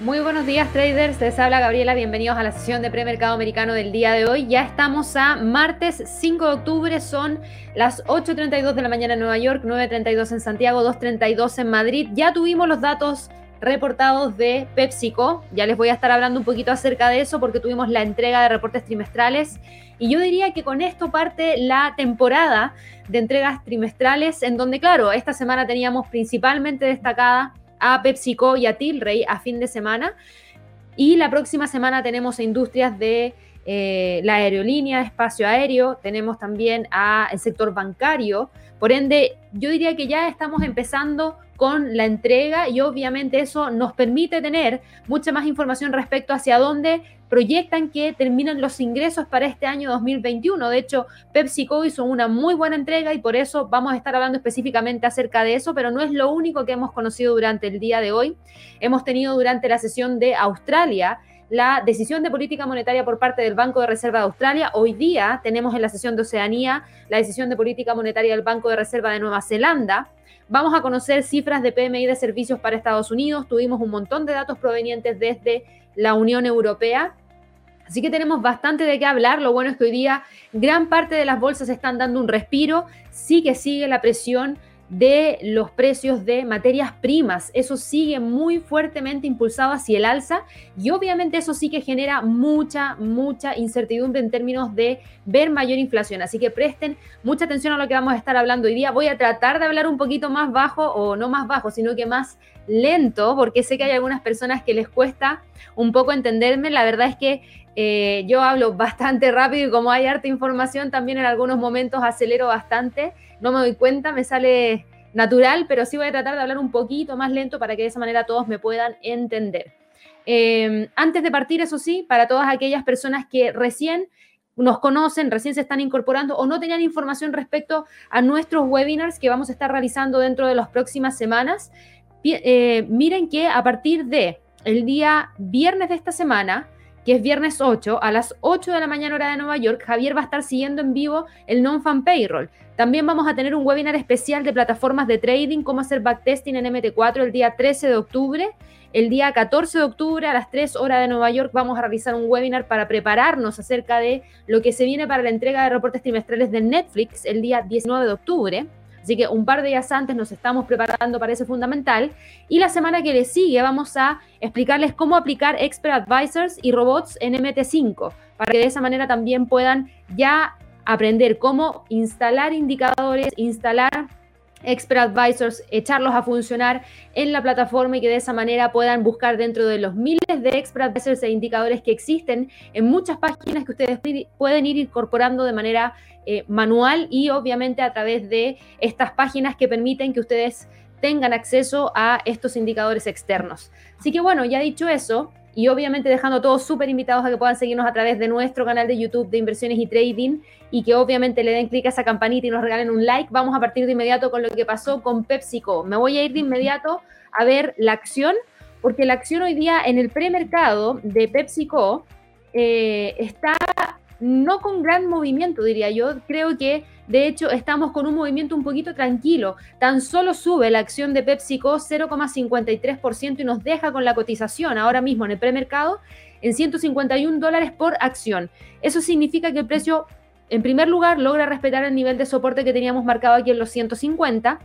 Muy buenos días traders, les habla Gabriela, bienvenidos a la sesión de premercado americano del día de hoy. Ya estamos a martes 5 de octubre, son las 8.32 de la mañana en Nueva York, 9.32 en Santiago, 2.32 en Madrid. Ya tuvimos los datos reportados de PepsiCo, ya les voy a estar hablando un poquito acerca de eso porque tuvimos la entrega de reportes trimestrales. Y yo diría que con esto parte la temporada de entregas trimestrales en donde, claro, esta semana teníamos principalmente destacada a PepsiCo y a Tilray a fin de semana. Y la próxima semana tenemos a industrias de eh, la aerolínea, espacio aéreo, tenemos también a el sector bancario. Por ende, yo diría que ya estamos empezando con la entrega y obviamente eso nos permite tener mucha más información respecto hacia dónde proyectan que terminan los ingresos para este año 2021. De hecho, PepsiCo hizo una muy buena entrega y por eso vamos a estar hablando específicamente acerca de eso, pero no es lo único que hemos conocido durante el día de hoy. Hemos tenido durante la sesión de Australia la decisión de política monetaria por parte del Banco de Reserva de Australia. Hoy día tenemos en la sesión de Oceanía la decisión de política monetaria del Banco de Reserva de Nueva Zelanda. Vamos a conocer cifras de PMI de servicios para Estados Unidos. Tuvimos un montón de datos provenientes desde la Unión Europea. Así que tenemos bastante de qué hablar. Lo bueno es que hoy día gran parte de las bolsas están dando un respiro. Sí que sigue la presión de los precios de materias primas. Eso sigue muy fuertemente impulsado hacia el alza y obviamente eso sí que genera mucha, mucha incertidumbre en términos de ver mayor inflación. Así que presten mucha atención a lo que vamos a estar hablando hoy día. Voy a tratar de hablar un poquito más bajo o no más bajo, sino que más lento, porque sé que hay algunas personas que les cuesta un poco entenderme. La verdad es que eh, yo hablo bastante rápido y como hay harta información, también en algunos momentos acelero bastante no me doy cuenta, me sale natural, pero sí voy a tratar de hablar un poquito más lento para que de esa manera todos me puedan entender. Em, antes de partir, eso sí, para todas aquellas personas que recién nos conocen, recién se están incorporando o no tenían información respecto a nuestros webinars que vamos a estar realizando dentro de las próximas semanas, eh, miren que a partir de el día viernes de esta semana, que es viernes 8, a las 8 de la mañana hora de Nueva York, Javier va a estar siguiendo en vivo el Non-Fan Payroll. También vamos a tener un webinar especial de plataformas de trading, cómo hacer backtesting en MT4 el día 13 de octubre. El día 14 de octubre a las 3 horas de Nueva York vamos a realizar un webinar para prepararnos acerca de lo que se viene para la entrega de reportes trimestrales de Netflix el día 19 de octubre. Así que un par de días antes nos estamos preparando para ese fundamental. Y la semana que le sigue vamos a explicarles cómo aplicar Expert Advisors y robots en MT5, para que de esa manera también puedan ya aprender cómo instalar indicadores, instalar Expert Advisors, echarlos a funcionar en la plataforma y que de esa manera puedan buscar dentro de los miles de Expert Advisors e indicadores que existen en muchas páginas que ustedes pueden ir incorporando de manera eh, manual y obviamente a través de estas páginas que permiten que ustedes tengan acceso a estos indicadores externos. Así que bueno, ya dicho eso, y obviamente dejando a todos súper invitados a que puedan seguirnos a través de nuestro canal de YouTube de inversiones y trading y que obviamente le den clic a esa campanita y nos regalen un like. Vamos a partir de inmediato con lo que pasó con PepsiCo. Me voy a ir de inmediato a ver la acción, porque la acción hoy día en el premercado de PepsiCo eh, está no con gran movimiento, diría yo. Creo que de hecho estamos con un movimiento un poquito tranquilo. Tan solo sube la acción de PepsiCo 0,53% y nos deja con la cotización ahora mismo en el premercado en 151 dólares por acción. Eso significa que el precio, en primer lugar, logra respetar el nivel de soporte que teníamos marcado aquí en los 150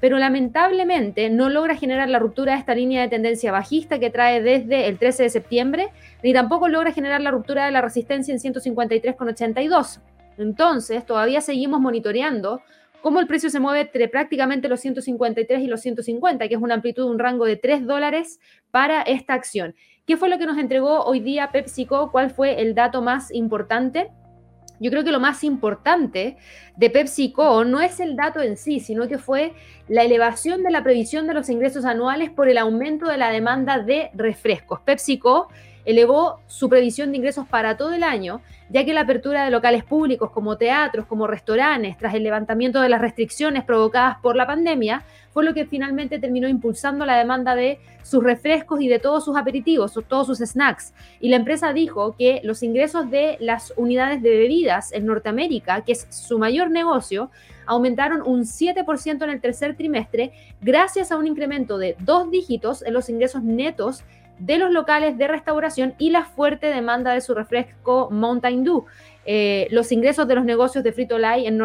pero lamentablemente no logra generar la ruptura de esta línea de tendencia bajista que trae desde el 13 de septiembre, ni tampoco logra generar la ruptura de la resistencia en 153,82. Entonces, todavía seguimos monitoreando cómo el precio se mueve entre prácticamente los 153 y los 150, que es una amplitud, un rango de 3 dólares para esta acción. ¿Qué fue lo que nos entregó hoy día PepsiCo? ¿Cuál fue el dato más importante? Yo creo que lo más importante de PepsiCo no es el dato en sí, sino que fue la elevación de la previsión de los ingresos anuales por el aumento de la demanda de refrescos. PepsiCo elevó su previsión de ingresos para todo el año, ya que la apertura de locales públicos como teatros, como restaurantes, tras el levantamiento de las restricciones provocadas por la pandemia, fue lo que finalmente terminó impulsando la demanda de sus refrescos y de todos sus aperitivos, todos sus snacks. Y la empresa dijo que los ingresos de las unidades de bebidas en Norteamérica, que es su mayor negocio, aumentaron un 7% en el tercer trimestre gracias a un incremento de dos dígitos en los ingresos netos de los locales de restauración y la fuerte demanda de su refresco Mountain Dew. Eh, los ingresos de los negocios de Frito Lay en,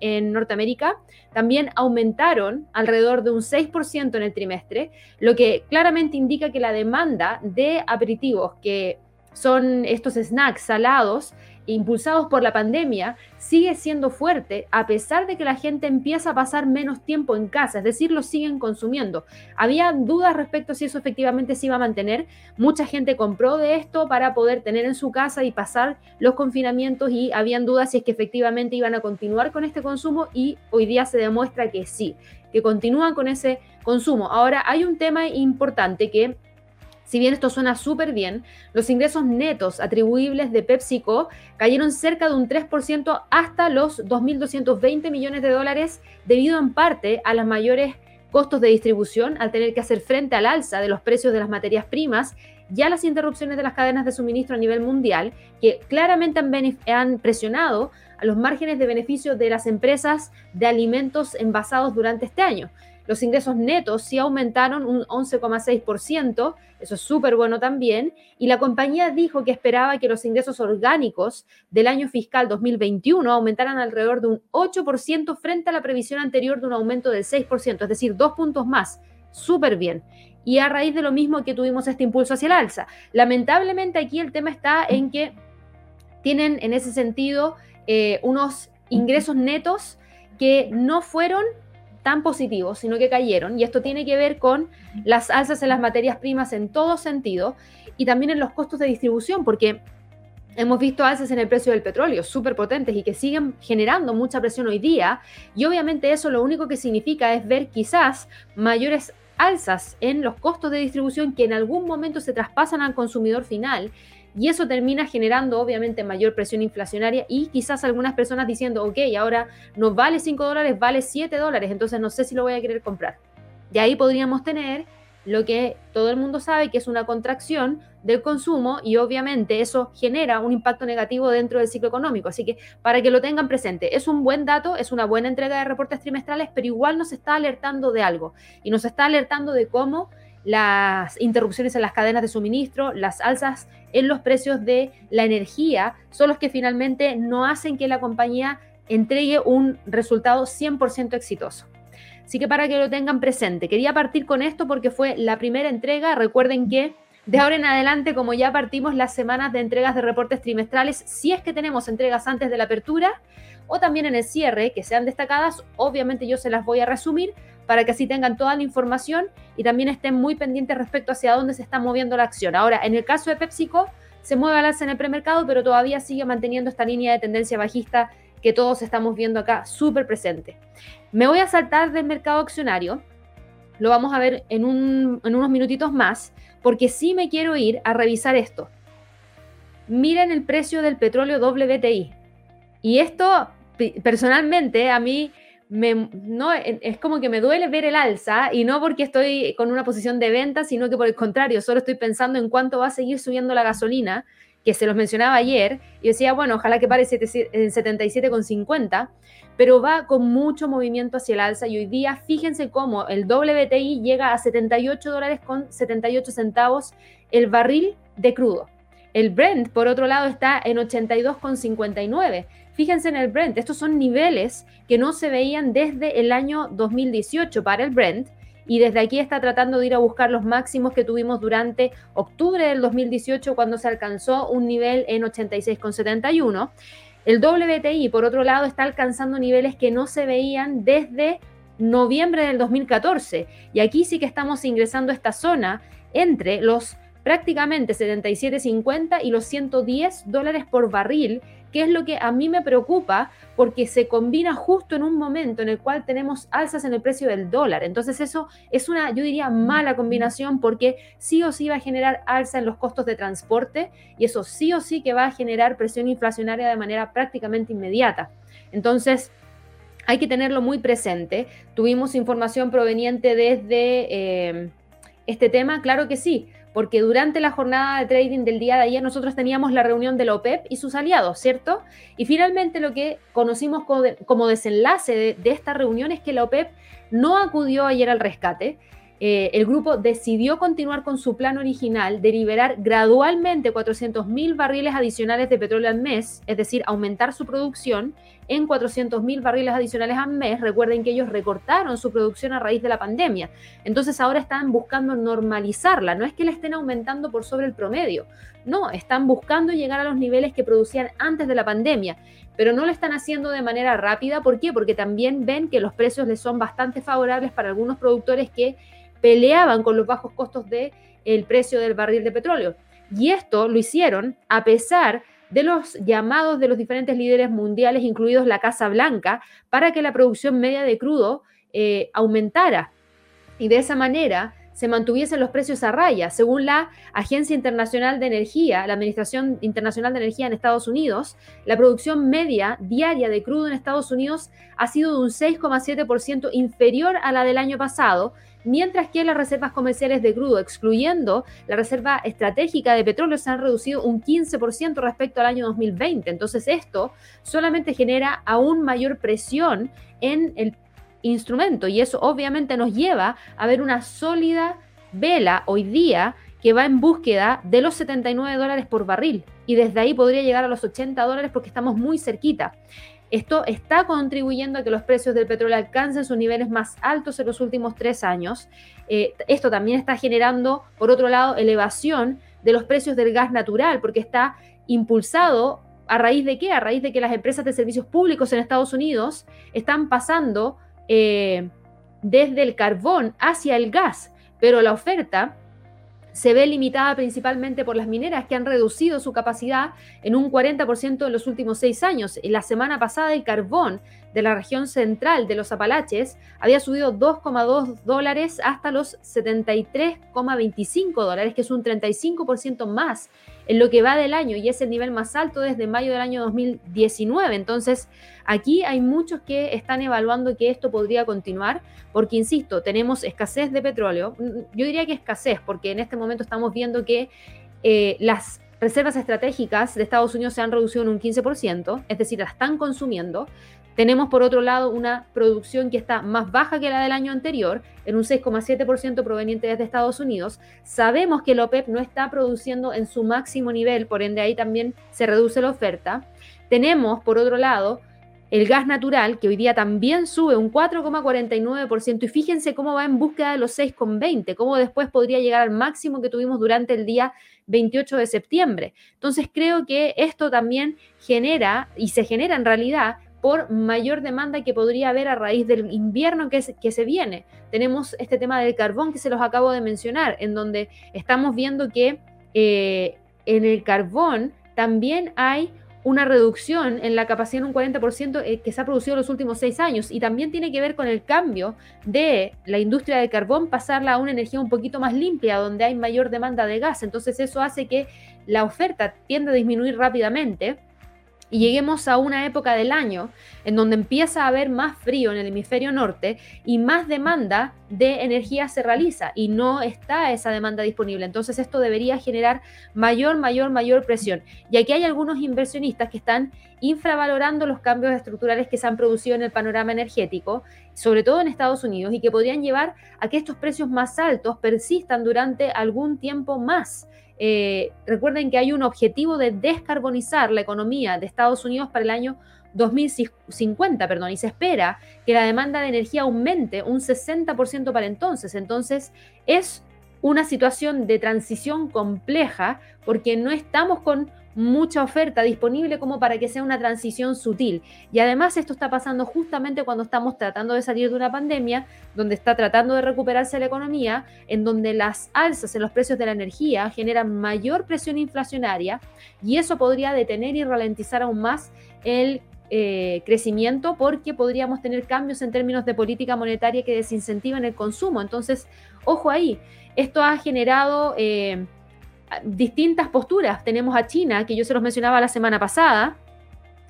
en, Norteamérica también aumentaron alrededor de un 6% en el trimestre, lo que claramente indica que la demanda de aperitivos, que son estos snacks salados, impulsados por la pandemia, sigue siendo fuerte a pesar de que la gente empieza a pasar menos tiempo en casa, es decir, lo siguen consumiendo. Había dudas respecto a si eso efectivamente se iba a mantener. Mucha gente compró de esto para poder tener en su casa y pasar los confinamientos y habían dudas si es que efectivamente iban a continuar con este consumo y hoy día se demuestra que sí, que continúan con ese consumo. Ahora, hay un tema importante que si bien esto suena súper bien, los ingresos netos atribuibles de PepsiCo cayeron cerca de un 3% hasta los 2.220 millones de dólares debido en parte a los mayores costos de distribución al tener que hacer frente al alza de los precios de las materias primas y a las interrupciones de las cadenas de suministro a nivel mundial que claramente han, han presionado a los márgenes de beneficio de las empresas de alimentos envasados durante este año. Los ingresos netos sí aumentaron un 11,6%, eso es súper bueno también, y la compañía dijo que esperaba que los ingresos orgánicos del año fiscal 2021 aumentaran alrededor de un 8% frente a la previsión anterior de un aumento del 6%, es decir, dos puntos más. Súper bien. Y a raíz de lo mismo que tuvimos este impulso hacia el alza. Lamentablemente aquí el tema está en que tienen en ese sentido eh, unos ingresos netos que no fueron tan positivos, sino que cayeron. Y esto tiene que ver con las alzas en las materias primas en todo sentido y también en los costos de distribución, porque hemos visto alzas en el precio del petróleo súper potentes y que siguen generando mucha presión hoy día. Y obviamente eso lo único que significa es ver quizás mayores alzas en los costos de distribución que en algún momento se traspasan al consumidor final y eso termina generando obviamente mayor presión inflacionaria y quizás algunas personas diciendo, ok, ahora no vale 5 dólares, vale 7 dólares, entonces no sé si lo voy a querer comprar. Y ahí podríamos tener lo que todo el mundo sabe que es una contracción del consumo y obviamente eso genera un impacto negativo dentro del ciclo económico. Así que para que lo tengan presente, es un buen dato, es una buena entrega de reportes trimestrales, pero igual nos está alertando de algo y nos está alertando de cómo las interrupciones en las cadenas de suministro, las alzas en los precios de la energía, son los que finalmente no hacen que la compañía entregue un resultado 100% exitoso. Así que para que lo tengan presente, quería partir con esto porque fue la primera entrega. Recuerden que de ahora en adelante, como ya partimos las semanas de entregas de reportes trimestrales, si es que tenemos entregas antes de la apertura o también en el cierre, que sean destacadas, obviamente yo se las voy a resumir para que así tengan toda la información y también estén muy pendientes respecto hacia dónde se está moviendo la acción. Ahora, en el caso de PepsiCo, se mueve al alza en el premercado, pero todavía sigue manteniendo esta línea de tendencia bajista que todos estamos viendo acá súper presente. Me voy a saltar del mercado accionario, lo vamos a ver en, en unos minutitos más, porque sí me quiero ir a revisar esto. Miren el precio del petróleo WTI. Y esto, personalmente, a mí no, es como que me duele ver el alza y no porque estoy con una posición de venta, sino que por el contrario, solo estoy pensando en cuánto va a seguir subiendo la gasolina, que se los mencionaba ayer, y decía, bueno, ojalá que pare en 77,50, pero va con mucho movimiento hacia el alza y hoy día fíjense cómo el WTI llega a 78 dólares con 78 centavos el barril de crudo. El Brent, por otro lado, está en 82,59. Fíjense en el Brent, estos son niveles que no se veían desde el año 2018 para el Brent y desde aquí está tratando de ir a buscar los máximos que tuvimos durante octubre del 2018 cuando se alcanzó un nivel en 86,71. El WTI, por otro lado, está alcanzando niveles que no se veían desde noviembre del 2014 y aquí sí que estamos ingresando a esta zona entre los prácticamente 77.50 y los 110 dólares por barril que es lo que a mí me preocupa porque se combina justo en un momento en el cual tenemos alzas en el precio del dólar. Entonces eso es una, yo diría, mala combinación porque sí o sí va a generar alza en los costos de transporte y eso sí o sí que va a generar presión inflacionaria de manera prácticamente inmediata. Entonces, hay que tenerlo muy presente. Tuvimos información proveniente desde eh, este tema, claro que sí porque durante la jornada de trading del día de ayer nosotros teníamos la reunión de la OPEP y sus aliados, ¿cierto? Y finalmente lo que conocimos como, desenlace de, esta reunión es que la OPEP no acudió ayer al rescate eh, el grupo decidió continuar con su plan original de liberar gradualmente 400.000 barriles adicionales de petróleo al mes, es decir, aumentar su producción en 400.000 barriles adicionales al mes. Recuerden que ellos recortaron su producción a raíz de la pandemia. Entonces ahora están buscando normalizarla. No es que la estén aumentando por sobre el promedio. No, están buscando llegar a los niveles que producían antes de la pandemia. Pero no lo están haciendo de manera rápida. ¿Por qué? Porque también ven que los precios les son bastante favorables para algunos productores que peleaban con los bajos costos del el precio del barril de petróleo. Y esto lo hicieron a pesar de los llamados de los diferentes líderes mundiales, incluidos la Casa Blanca, para que la producción media de crudo eh, aumentara. Y de esa manera se mantuviesen los precios a raya. Según la Agencia Internacional de Energía, la Administración Internacional de Energía en Estados Unidos, la producción media diaria de crudo en Estados Unidos ha sido de un 6,7% inferior a la del año pasado, mientras que las reservas comerciales de crudo, excluyendo la reserva estratégica de petróleo, se han reducido un 15% respecto al año 2020. Entonces esto solamente genera aún mayor presión en el instrumento y eso obviamente nos lleva a ver una sólida vela hoy día que va en búsqueda de los 79 dólares por barril y desde ahí podría llegar a los 80 dólares porque estamos muy cerquita. Esto está contribuyendo a que los precios del petróleo alcancen sus niveles más altos en los últimos tres años. Eh, esto también está generando, por otro lado, elevación de los precios del gas natural, porque está impulsado a raíz de qué? A raíz de que las empresas de servicios públicos en Estados Unidos están pasando eh, desde el carbón hacia el gas, pero la oferta se ve limitada principalmente por las mineras que han reducido su capacidad en un 40% en los últimos seis años. La semana pasada el carbón de la región central de los Apalaches había subido 2,2 dólares hasta los 73,25 dólares, que es un 35% más en lo que va del año y es el nivel más alto desde mayo del año 2019. Entonces, aquí hay muchos que están evaluando que esto podría continuar, porque, insisto, tenemos escasez de petróleo. Yo diría que escasez, porque en este momento estamos viendo que eh, las reservas estratégicas de Estados Unidos se han reducido en un 15%, es decir, las están consumiendo. Tenemos por otro lado una producción que está más baja que la del año anterior, en un 6,7% proveniente desde Estados Unidos. Sabemos que el OPEP no está produciendo en su máximo nivel, por ende ahí también se reduce la oferta. Tenemos por otro lado el gas natural, que hoy día también sube un 4,49%, y fíjense cómo va en búsqueda de los 6,20, cómo después podría llegar al máximo que tuvimos durante el día 28 de septiembre. Entonces creo que esto también genera, y se genera en realidad, por mayor demanda que podría haber a raíz del invierno que, se viene. Tenemos este tema del carbón que se los acabo de mencionar, en donde estamos viendo que eh, en el carbón también hay una reducción en la capacidad en un 40% eh, que se ha producido en los últimos seis años y también tiene que ver con el cambio de la industria del carbón, pasarla a una energía un poquito más limpia, donde hay mayor demanda de gas. Entonces eso hace que la oferta tienda a disminuir rápidamente y lleguemos a una época del año en donde empieza a haber más frío en el hemisferio norte y más demanda de energía se realiza y no está esa demanda disponible. Entonces esto debería generar mayor, mayor, mayor presión. Y aquí hay algunos inversionistas que están infravalorando los cambios estructurales que se han producido en el panorama energético, sobre todo en Estados Unidos, y que podrían llevar a que estos precios más altos persistan durante algún tiempo más. Eh, recuerden que hay un objetivo de descarbonizar la economía de Estados Unidos para el año 2050, perdón, y se espera que la demanda de energía aumente un 60% para entonces. Entonces, es una situación de transición compleja porque no estamos con mucha oferta disponible como para que sea una transición sutil. Y además esto está pasando justamente cuando estamos tratando de salir de una pandemia, donde está tratando de recuperarse la economía, en donde las alzas en los precios de la energía generan mayor presión inflacionaria y eso podría detener y ralentizar aún más el eh, crecimiento porque podríamos tener cambios en términos de política monetaria que desincentivan el consumo. Entonces, ojo ahí, esto ha generado... Eh, distintas posturas. Tenemos a China, que yo se los mencionaba la semana pasada,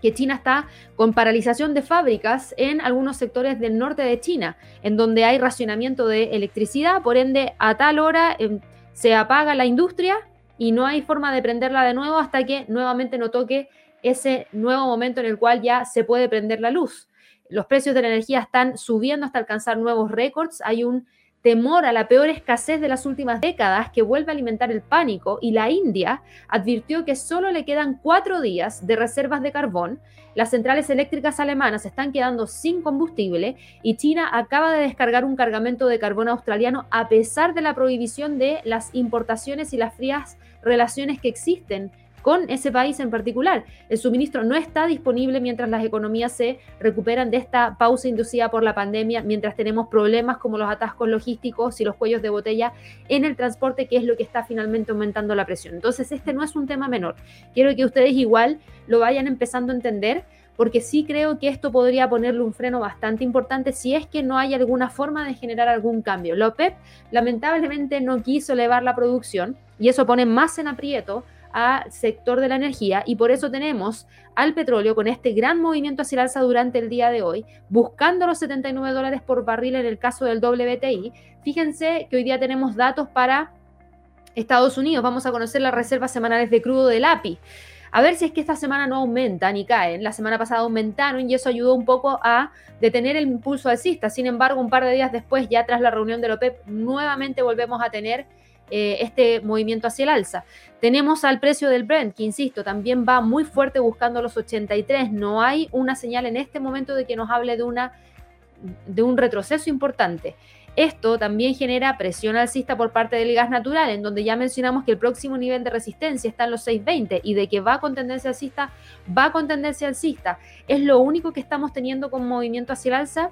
que China está con paralización de fábricas en algunos sectores del norte de China, en donde hay racionamiento de electricidad, por ende a tal hora em, se apaga la industria y no hay forma de prenderla de nuevo hasta que nuevamente no toque ese nuevo momento en el cual ya se puede prender la luz. Los precios de la energía están subiendo hasta alcanzar nuevos récords. Hay un temor a la peor escasez de las últimas décadas que vuelve a alimentar el pánico y la India advirtió que solo le quedan cuatro días de reservas de carbón, las centrales eléctricas alemanas están quedando sin combustible y China acaba de descargar un cargamento de carbón australiano a pesar de la prohibición de las importaciones y las frías relaciones que existen con ese país en particular. El suministro no está disponible mientras las economías se recuperan de esta pausa inducida por la pandemia, mientras tenemos problemas como los atascos logísticos y los cuellos de botella en el transporte, que es lo que está finalmente aumentando la presión. Entonces, este no es un tema menor. Quiero que ustedes igual lo vayan empezando a entender porque sí creo que esto podría ponerle un freno bastante importante si es que no hay alguna forma de generar algún cambio. La OPEP lamentablemente no quiso elevar la producción y eso pone más en aprieto al sector de la energía y por eso tenemos al petróleo con este gran movimiento hacia el alza durante el día de hoy, buscando los 79 dólares por barril en el caso del WTI. Fíjense que hoy día tenemos datos para Estados Unidos, vamos a conocer las reservas semanales de crudo del API. A ver si es que esta semana no aumentan ni caen. La semana pasada aumentaron y eso ayudó un poco a detener el impulso alcista. Sin embargo, un par de días después, ya tras la reunión de la OPEP, nuevamente volvemos a tener eh, este movimiento hacia el alza. Tenemos al precio del Brent, que insisto, también va muy fuerte buscando los 83. No hay una señal en este momento de que nos hable de, una, de un retroceso importante. Esto también genera presión alcista por parte del gas natural, en donde ya mencionamos que el próximo nivel de resistencia está en los 620 y de que va con tendencia alcista, va con tendencia alcista. ¿Es lo único que estamos teniendo con movimiento hacia el alza?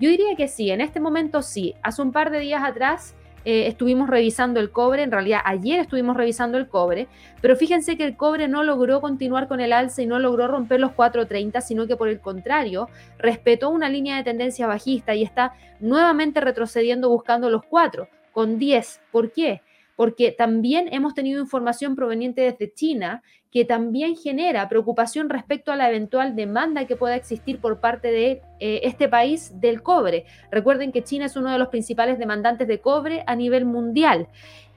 Yo diría que sí, en este momento sí. Hace un par de días atrás eh, estuvimos revisando el cobre, en realidad ayer estuvimos revisando el cobre, pero fíjense que el cobre no logró continuar con el alza y no logró romper los 4.30, sino que por el contrario, respetó una línea de tendencia bajista y está nuevamente retrocediendo buscando los 4 con 10. ¿Por qué? Porque también hemos tenido información proveniente desde China que también genera preocupación respecto a la eventual demanda que pueda existir por parte de eh, este país del cobre. Recuerden que China es uno de los principales demandantes de cobre a nivel mundial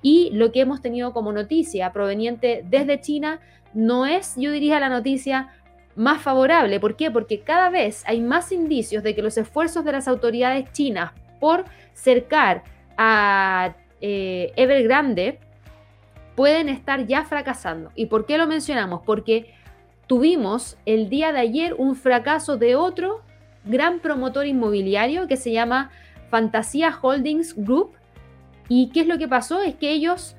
y lo que hemos tenido como noticia proveniente desde China no es, yo diría, la noticia más favorable. ¿Por qué? Porque cada vez hay más indicios de que los esfuerzos de las autoridades chinas por cercar a eh, Evergrande pueden estar ya fracasando. ¿Y por qué lo mencionamos? Porque tuvimos el día de ayer un fracaso de otro gran promotor inmobiliario que se llama Fantasía Holdings Group. ¿Y qué es lo que pasó? Es que ellos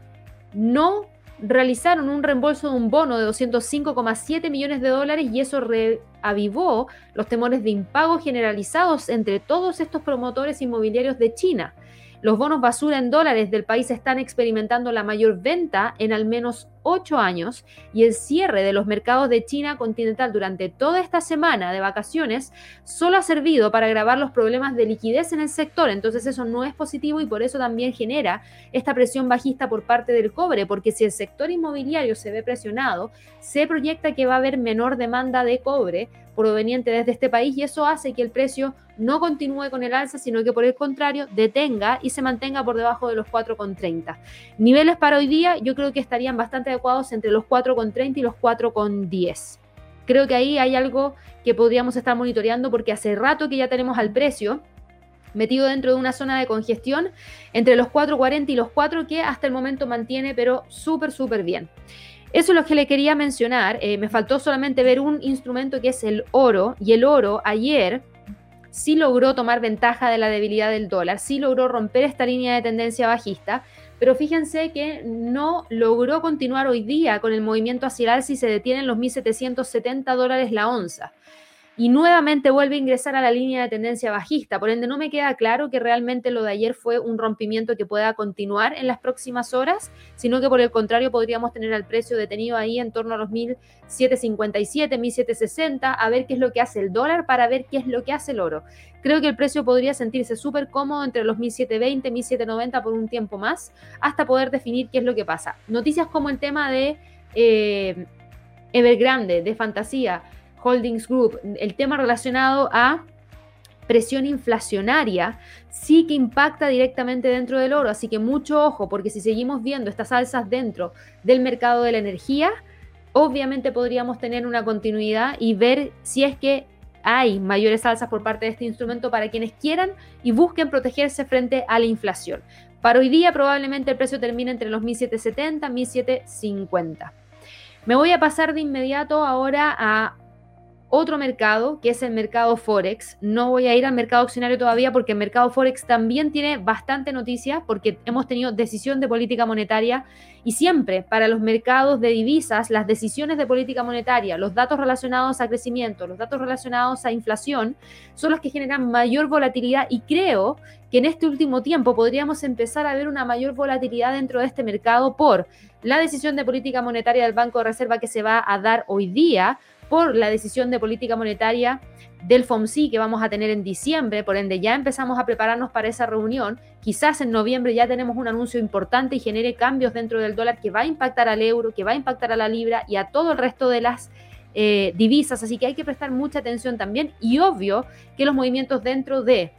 no realizaron un reembolso de un bono de 205,7 millones de dólares y eso reavivó los temores de impago generalizados entre todos estos promotores inmobiliarios de China. Los bonos basura en dólares del país están experimentando la mayor venta en al menos ocho años y el cierre de los mercados de China continental durante toda esta semana de vacaciones solo ha servido para agravar los problemas de liquidez en el sector. Entonces eso no es positivo y por eso también genera esta presión bajista por parte del cobre, porque si el sector inmobiliario se ve presionado, se proyecta que va a haber menor demanda de cobre proveniente desde este país y eso hace que el precio no continúe con el alza, sino que por el contrario detenga y se mantenga por debajo de los 4,30. Niveles para hoy día yo creo que estarían bastante adecuados entre los 4,30 y los 4,10. Creo que ahí hay algo que podríamos estar monitoreando porque hace rato que ya tenemos al precio metido dentro de una zona de congestión entre los 4,40 y los 4 que hasta el momento mantiene pero súper, súper bien. Eso es lo que le quería mencionar. Eh, me faltó solamente ver un instrumento que es el oro y el oro ayer sí logró tomar ventaja de la debilidad del dólar, sí logró romper esta línea de tendencia bajista, pero fíjense que no logró continuar hoy día con el movimiento hacia el alza y se detiene en los 1.770 dólares la onza y nuevamente vuelve a ingresar a la línea de tendencia bajista. Por ende, no me queda claro que realmente lo de ayer fue un rompimiento que pueda continuar en las próximas horas, sino que por el contrario podríamos tener al precio detenido ahí en torno a los 1.757, 1.760, a ver qué es lo que hace el dólar para ver qué es lo que hace el oro. Creo que el precio podría sentirse súper cómodo entre los 1.720, 1.790 por un tiempo más, hasta poder definir qué es lo que pasa. Noticias como el tema de eh, Evergrande, de Fantasía, Holdings Group, el tema relacionado a presión inflacionaria sí que impacta directamente dentro del oro, así que mucho ojo, porque si seguimos viendo estas alzas dentro del mercado de la energía, obviamente podríamos tener una continuidad y ver si es que hay mayores alzas por parte de este instrumento para quienes quieran y busquen protegerse frente a la inflación. Para hoy día probablemente el precio termine entre los 1.770 y 1.750. Me voy a pasar de inmediato ahora a otro mercado, que es el mercado Forex. No voy a ir al mercado accionario todavía porque el mercado Forex también tiene bastante noticia porque hemos tenido decisión de política monetaria y siempre para los mercados de divisas, las decisiones de política monetaria, los datos relacionados a crecimiento, los datos relacionados a inflación, son los que generan mayor volatilidad y creo que en este último tiempo podríamos empezar a ver una mayor volatilidad dentro de este mercado por la decisión de política monetaria del Banco de Reserva que se va a dar hoy día por la decisión de política monetaria del FOMC que vamos a tener en diciembre, por ende ya empezamos a prepararnos para esa reunión. Quizás en noviembre ya tenemos un anuncio importante y genere cambios dentro del dólar que va a impactar al euro, que va a impactar a la libra y a todo el resto de las eh, divisas, así que hay que prestar mucha atención también. Y obvio que los movimientos dentro de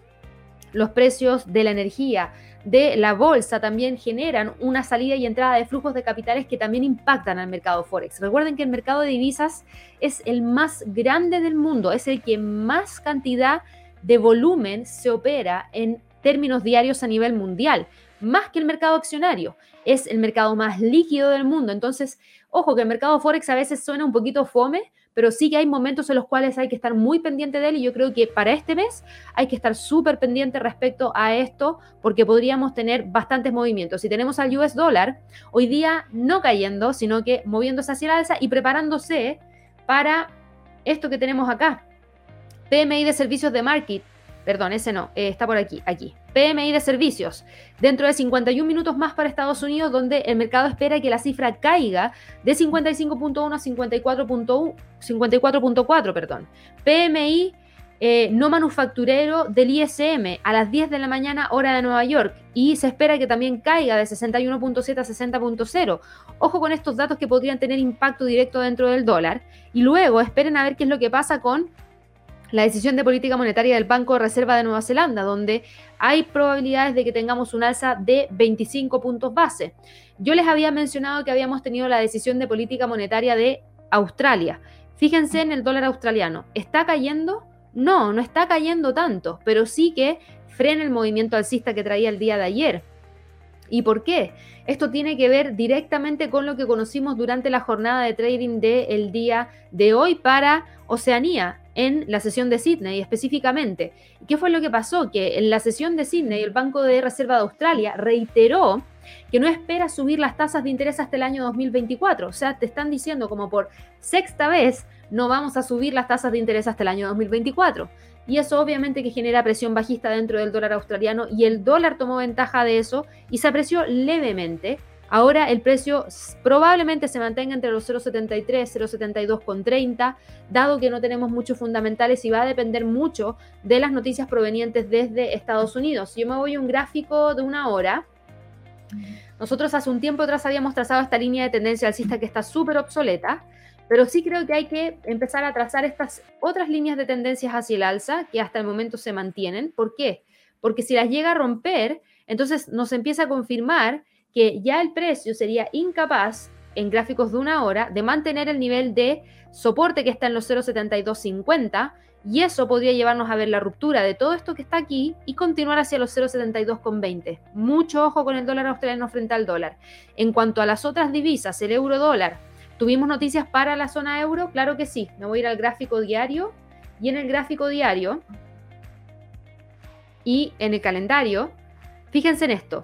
los precios de la energía, de la bolsa también generan una salida y entrada de flujos de capitales que también impactan al mercado Forex. Recuerden que el mercado de divisas es el más grande del mundo, es el que más cantidad de volumen se opera en términos diarios a nivel mundial, más que el mercado accionario. Es el mercado más líquido del mundo. Entonces, ojo que el mercado Forex a veces suena un poquito fome, pero sí que hay momentos en los cuales hay que estar muy pendiente de él y yo creo que para este mes hay que estar súper pendiente respecto a esto porque podríamos tener bastantes movimientos. Si tenemos al US dólar, hoy día no cayendo, sino que moviéndose hacia la alza y preparándose para esto que tenemos acá. PMI de servicios de market, perdón, ese no, eh, está por aquí, aquí. PMI de servicios, dentro de 51 minutos más para Estados Unidos, donde el mercado espera que la cifra caiga de 55.1 a 54.4, perdón. PMI eh, no manufacturero del ISM a las 10 de la mañana hora de Nueva York y se espera que también caiga de 61.7 a 60.0. Ojo con estos datos que podrían tener impacto directo dentro del dólar y luego esperen a ver qué es lo que pasa con la decisión de política monetaria del Banco de Reserva de Nueva Zelanda, donde hay probabilidades de que tengamos un alza de 25 puntos base. Yo les había mencionado que habíamos tenido la decisión de política monetaria de Australia. Fíjense en el dólar australiano. ¿Está cayendo? No, no está cayendo tanto, pero sí que frena el movimiento alcista que traía el día de ayer. ¿Y por qué? Esto tiene que ver directamente con lo que conocimos durante la jornada de trading del día de hoy para Oceanía en la sesión de Sydney específicamente. ¿Qué fue lo que pasó? Que en la sesión de Sydney el Banco de Reserva de Australia reiteró que no espera subir las tasas de interés hasta el año 2024. O sea, te están diciendo como por sexta vez no vamos a subir las tasas de interés hasta el año 2024. Y eso obviamente que genera presión bajista dentro del dólar australiano y el dólar tomó ventaja de eso y se apreció levemente Ahora el precio probablemente se mantenga entre los 0,73, 0,72,30, dado que no tenemos muchos fundamentales y va a depender mucho de las noticias provenientes desde Estados Unidos. Yo me voy a un gráfico de una hora. Nosotros hace un tiempo atrás habíamos trazado esta línea de tendencia alcista que está súper obsoleta, pero sí creo que hay que empezar a trazar estas otras líneas de tendencias hacia el alza que hasta el momento se mantienen. ¿Por qué? Porque si las llega a romper, entonces nos empieza a confirmar que ya el precio sería incapaz en gráficos de una hora de mantener el nivel de soporte que está en los 0.7250 y eso podría llevarnos a ver la ruptura de todo esto que está aquí y continuar hacia los 0.72,20. Mucho ojo con el dólar australiano frente al dólar. En cuanto a las otras divisas, el euro dólar, ¿tuvimos noticias para la zona euro? Claro que sí. Me voy a ir al gráfico diario y en el gráfico diario y en el calendario, fíjense en esto.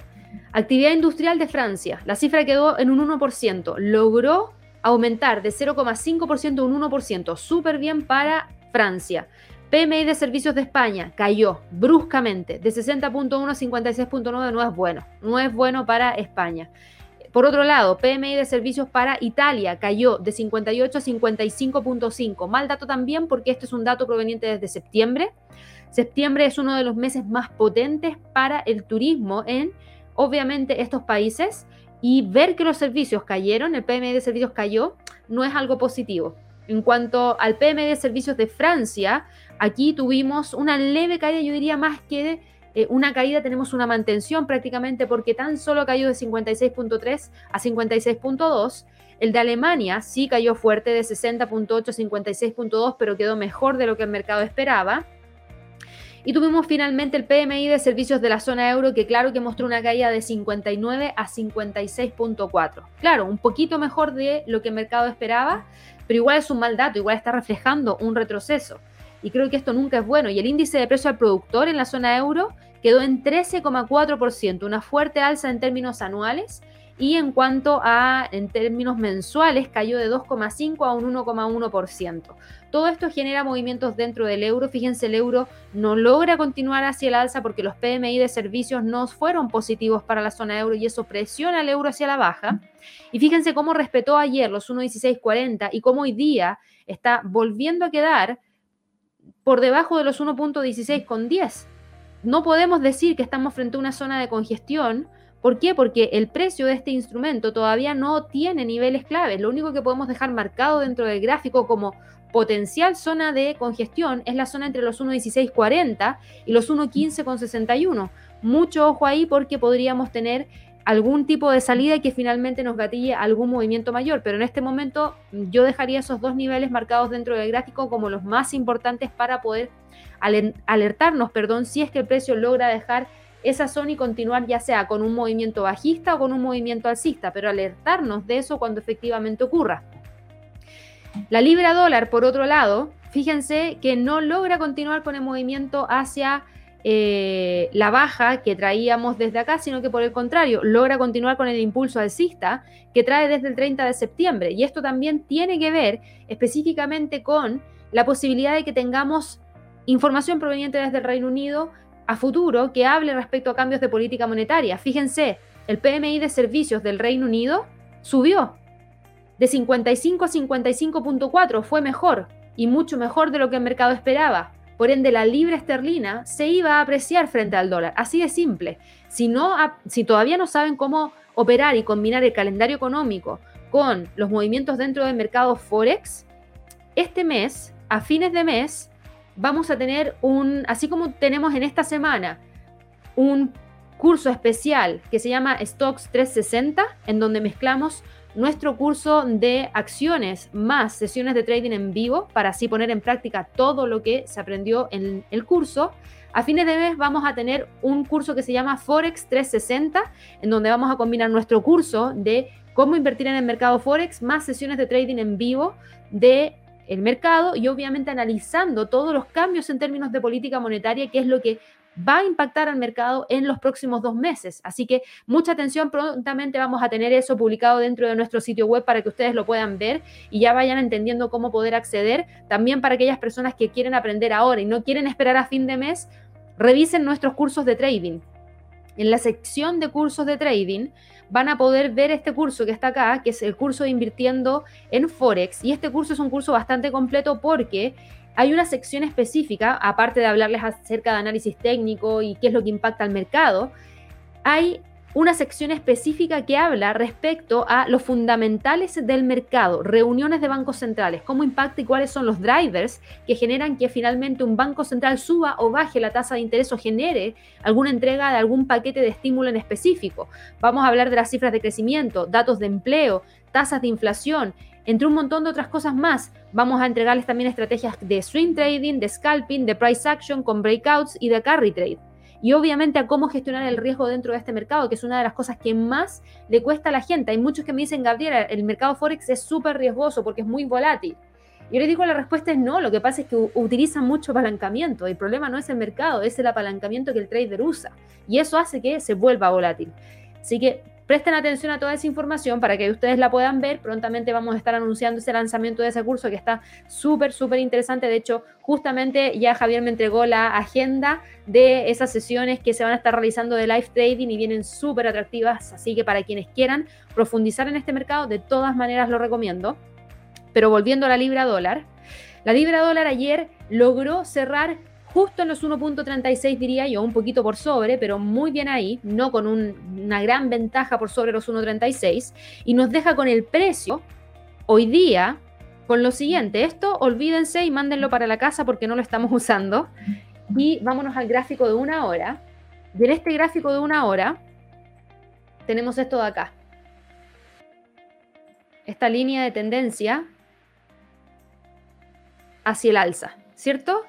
Actividad industrial de Francia, la cifra quedó en un 1%, logró aumentar de 0,5% a un 1%, súper bien para Francia. PMI de servicios de España cayó bruscamente de 60.1 a 56.9, no es bueno, no es bueno para España. Por otro lado, PMI de servicios para Italia cayó de 58 a 55.5. Mal dato también porque este es un dato proveniente desde septiembre. Septiembre es uno de los meses más potentes para el turismo en obviamente estos países y ver que los servicios cayeron, el PMI de servicios cayó, no es algo positivo. En cuanto al PMI de servicios de Francia, aquí tuvimos una leve caída, yo diría más que eh, una caída, tenemos una mantención prácticamente porque tan solo cayó de 56.3 a 56.2. El de Alemania sí cayó fuerte de 60.8 a 56.2, pero quedó mejor de lo que el mercado esperaba. Y tuvimos finalmente el PMI de servicios de la zona euro, que claro que mostró una caída de 59 a 56.4. Claro, un poquito mejor de lo que el mercado esperaba, pero igual es un mal dato, igual está reflejando un retroceso. Y creo que esto nunca es bueno. Y el índice de precio al productor en la zona euro quedó en 13,4%, una fuerte alza en términos anuales y en cuanto a, en términos mensuales, cayó de 2,5 a un 1,1%. Todo esto genera movimientos dentro del euro. Fíjense, el euro no logra continuar hacia el alza porque los PMI de servicios no fueron positivos para la zona euro y eso presiona al euro hacia la baja. Y fíjense cómo respetó ayer los 1,1640 y cómo hoy día está volviendo a quedar por debajo de los 1.16 con 10. No podemos decir que estamos frente a una zona de congestión ¿Por qué? Porque el precio de este instrumento todavía no tiene niveles claves. Lo único que podemos dejar marcado dentro del gráfico como potencial zona de congestión es la zona entre los 1.1640 y los 1.1561. Mucho ojo ahí porque podríamos tener algún tipo de salida que finalmente nos gatille algún movimiento mayor, pero en este momento yo dejaría esos dos niveles marcados dentro del gráfico como los más importantes para poder alertarnos, perdón, si es que el precio logra dejar esa zona y continuar ya sea con un movimiento bajista o con un movimiento alcista, pero alertarnos de eso cuando efectivamente ocurra. La libra dólar, por otro lado, fíjense que no logra continuar con el movimiento hacia eh, la baja que traíamos desde acá, sino que por el contrario, logra continuar con el impulso alcista que trae desde el 30 de septiembre. Y esto también tiene que ver específicamente con la posibilidad de que tengamos información proveniente desde el Reino Unido a futuro que hable respecto a cambios de política monetaria. Fíjense, el PMI de servicios del Reino Unido subió de 55 a 55.4, fue mejor y mucho mejor de lo que el mercado esperaba. Por ende, la libra esterlina se iba a apreciar frente al dólar. Así de simple. Si, no, si todavía no saben cómo operar y combinar el calendario económico con los movimientos dentro del mercado Forex, este mes, a fines de mes, vamos a tener un, así como tenemos en esta semana, un curso especial que se llama Stocks 360, en donde mezclamos nuestro curso de acciones más sesiones de trading en vivo para así poner en práctica todo lo que se aprendió en el curso. A fines de mes vamos a tener un curso que se llama Forex 360, en donde vamos a combinar nuestro curso de cómo invertir en el mercado Forex más sesiones de trading en vivo de el mercado y obviamente analizando todos los cambios en términos de política monetaria, que es lo que va a impactar al mercado en los próximos dos meses. Así que mucha atención, prontamente vamos a tener eso publicado dentro de nuestro sitio web para que ustedes lo puedan ver y ya vayan entendiendo cómo poder acceder. También para aquellas personas que quieren aprender ahora y no quieren esperar a fin de mes, revisen nuestros cursos de trading. En la sección de cursos de trading van a poder ver este curso que está acá, que es el curso de invirtiendo en Forex. Y este curso es un curso bastante completo porque hay una sección específica, aparte de hablarles acerca de análisis técnico y qué es lo que impacta al mercado, hay una sección específica que habla respecto a los fundamentales del mercado, reuniones de bancos centrales, cómo impacta y cuáles son los drivers que generan que finalmente un banco central suba o baje la tasa de interés o genere alguna entrega de algún paquete de estímulo en específico. Vamos a hablar de las cifras de crecimiento, datos de empleo, tasas de inflación, entre un montón de otras cosas más. Vamos a entregarles también estrategias de swing trading, de scalping, de price action con breakouts y de carry trade y obviamente a cómo gestionar el riesgo dentro de este mercado, que es una de las cosas que más le cuesta a la gente. Hay muchos que me dicen, Gabriela, el mercado Forex es súper riesgoso porque es muy volátil. Yo les digo, la respuesta es no, lo que pasa es que utilizan mucho apalancamiento. El problema no es el mercado, es el apalancamiento que el trader usa. Y eso hace que se vuelva volátil. Así que Presten atención a toda esa información para que ustedes la puedan ver. Prontamente vamos a estar anunciando ese lanzamiento de ese curso que está súper, súper interesante. De hecho, justamente ya Javier me entregó la agenda de esas sesiones que se van a estar realizando de live trading y vienen súper atractivas. Así que para quienes quieran profundizar en este mercado, de todas maneras lo recomiendo. Pero volviendo a la libra dólar, la libra dólar ayer logró cerrar justo en los 1.36 diría yo, un poquito por sobre, pero muy bien ahí, no con una gran ventaja por sobre los 1.36, y nos deja con el precio hoy día con lo siguiente, esto olvídense y mándenlo para la casa porque no lo estamos usando, y vámonos al gráfico de una hora, Y en este gráfico de una hora tenemos esto de acá. Esta línea de tendencia hacia el alza, ¿cierto?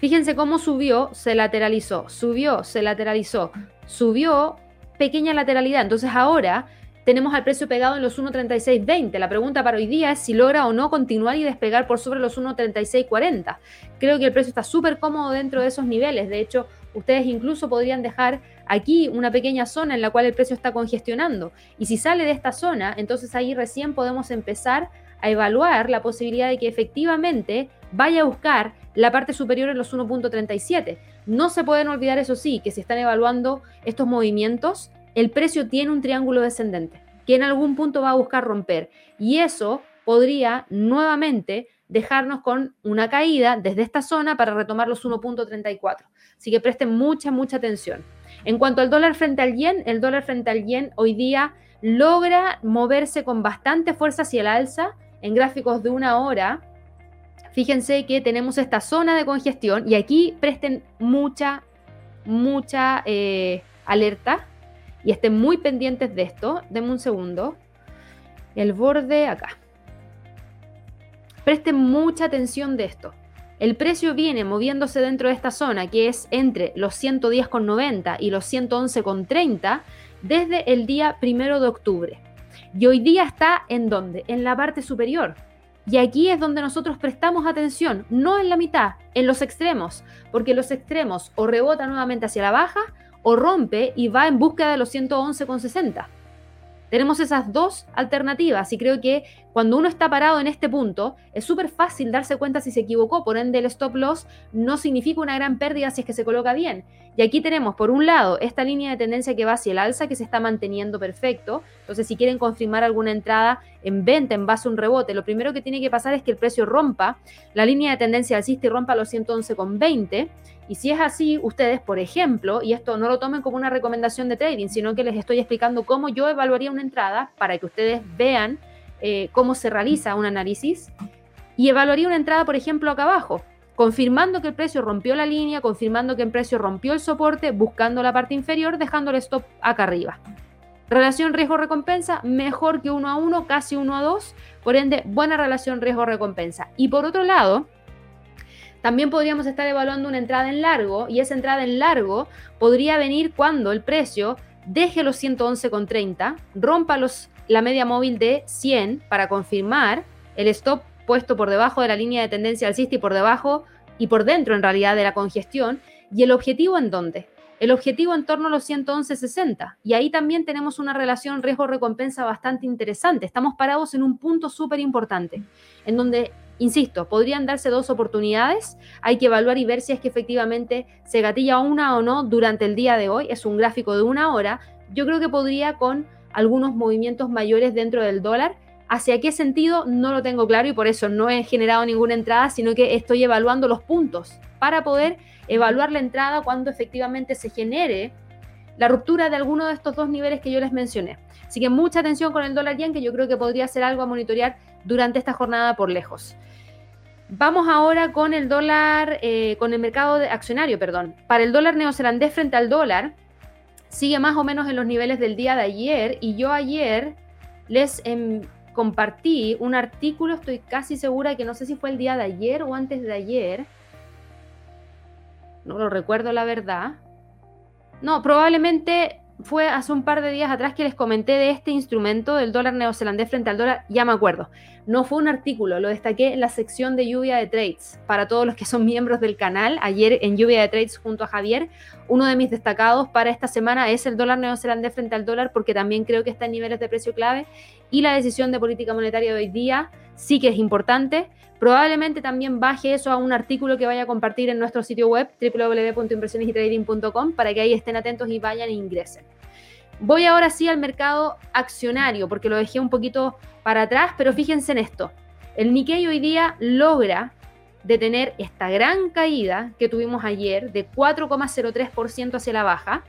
Fíjense cómo subió, se lateralizó, subió, se lateralizó, subió, pequeña lateralidad. Entonces ahora tenemos al precio pegado en los 1.3620. La pregunta para hoy día es si logra o no continuar y despegar por sobre los 1.3640. Creo que el precio está súper cómodo dentro de esos niveles. De hecho, ustedes incluso podrían dejar aquí una pequeña zona en la cual el precio está congestionando. Y si sale de esta zona, entonces ahí recién podemos empezar a evaluar la posibilidad de que efectivamente vaya a buscar la parte superior en los 1.37. No se pueden olvidar, eso sí, que si están evaluando estos movimientos, el precio tiene un triángulo descendente que en algún punto va a buscar romper. Y eso podría nuevamente dejarnos con una caída desde esta zona para retomar los 1.34. Así que presten mucha, mucha atención. En cuanto al dólar frente al yen, el dólar frente al yen hoy día logra moverse con bastante fuerza hacia el alza en gráficos de una hora. Fíjense que tenemos esta zona de congestión y aquí presten mucha, mucha eh, alerta y estén muy pendientes de esto. Denme un segundo. El borde acá. Presten mucha atención de esto. El precio viene moviéndose dentro de esta zona que es entre los 110,90 y los 111,30 desde el día primero de octubre. Y hoy día está en dónde? En la parte superior. Y aquí es donde nosotros prestamos atención, no en la mitad, en los extremos, porque los extremos o rebota nuevamente hacia la baja o rompe y va en búsqueda de los 111,60. Tenemos esas dos alternativas y creo que cuando uno está parado en este punto es súper fácil darse cuenta si se equivocó, por ende el stop loss no significa una gran pérdida si es que se coloca bien. Y aquí tenemos por un lado esta línea de tendencia que va hacia el alza que se está manteniendo perfecto, entonces si quieren confirmar alguna entrada en venta en base a un rebote, lo primero que tiene que pasar es que el precio rompa la línea de tendencia alcista y rompa los 111,20 y si es así, ustedes, por ejemplo, y esto no lo tomen como una recomendación de trading, sino que les estoy explicando cómo yo evaluaría una entrada para que ustedes vean eh, cómo se realiza un análisis, y evaluaría una entrada, por ejemplo, acá abajo, confirmando que el precio rompió la línea, confirmando que el precio rompió el soporte, buscando la parte inferior, dejando el stop acá arriba. Relación riesgo-recompensa, mejor que 1 a 1, casi 1 a 2, por ende, buena relación riesgo-recompensa. Y por otro lado, también podríamos estar evaluando una entrada en largo y esa entrada en largo podría venir cuando el precio deje los 111,30, rompa los, la media móvil de 100 para confirmar el stop puesto por debajo de la línea de tendencia alcista y por debajo y por dentro en realidad de la congestión. ¿Y el objetivo en dónde? El objetivo en torno a los 111.60. Y ahí también tenemos una relación riesgo-recompensa bastante interesante. Estamos parados en un punto súper importante, en donde Insisto, podrían darse dos oportunidades. Hay que evaluar y ver si es que efectivamente se gatilla una o no durante el día de hoy. Es un gráfico de una hora. Yo creo que podría con algunos movimientos mayores dentro del dólar. ¿Hacia qué sentido? No lo tengo claro y por eso no he generado ninguna entrada, sino que estoy evaluando los puntos para poder evaluar la entrada cuando efectivamente se genere la ruptura de alguno de estos dos niveles que yo les mencioné. Así que mucha atención con el dólar yen, que yo creo que podría ser algo a monitorear durante esta jornada por lejos. Vamos ahora con el dólar, eh, con el mercado de accionario, perdón. Para el dólar neozelandés frente al dólar, sigue más o menos en los niveles del día de ayer. Y yo ayer les em, compartí un artículo, estoy casi segura que no sé si fue el día de ayer o antes de ayer. No lo recuerdo la verdad. No, probablemente fue hace un par de días atrás que les comenté de este instrumento del dólar neozelandés frente al dólar, ya me acuerdo. No fue un artículo, lo destaqué en la sección de lluvia de trades. Para todos los que son miembros del canal, ayer en lluvia de trades junto a Javier, uno de mis destacados para esta semana es el dólar neozelandés frente al dólar, porque también creo que está en niveles de precio clave y la decisión de política monetaria de hoy día sí que es importante. Probablemente también baje eso a un artículo que vaya a compartir en nuestro sitio web www.impresionesytrading.com para que ahí estén atentos y vayan e ingresen. Voy ahora sí al mercado accionario porque lo dejé un poquito para atrás, pero fíjense en esto. El Nikkei hoy día logra detener esta gran caída que tuvimos ayer de 4,03% hacia la baja.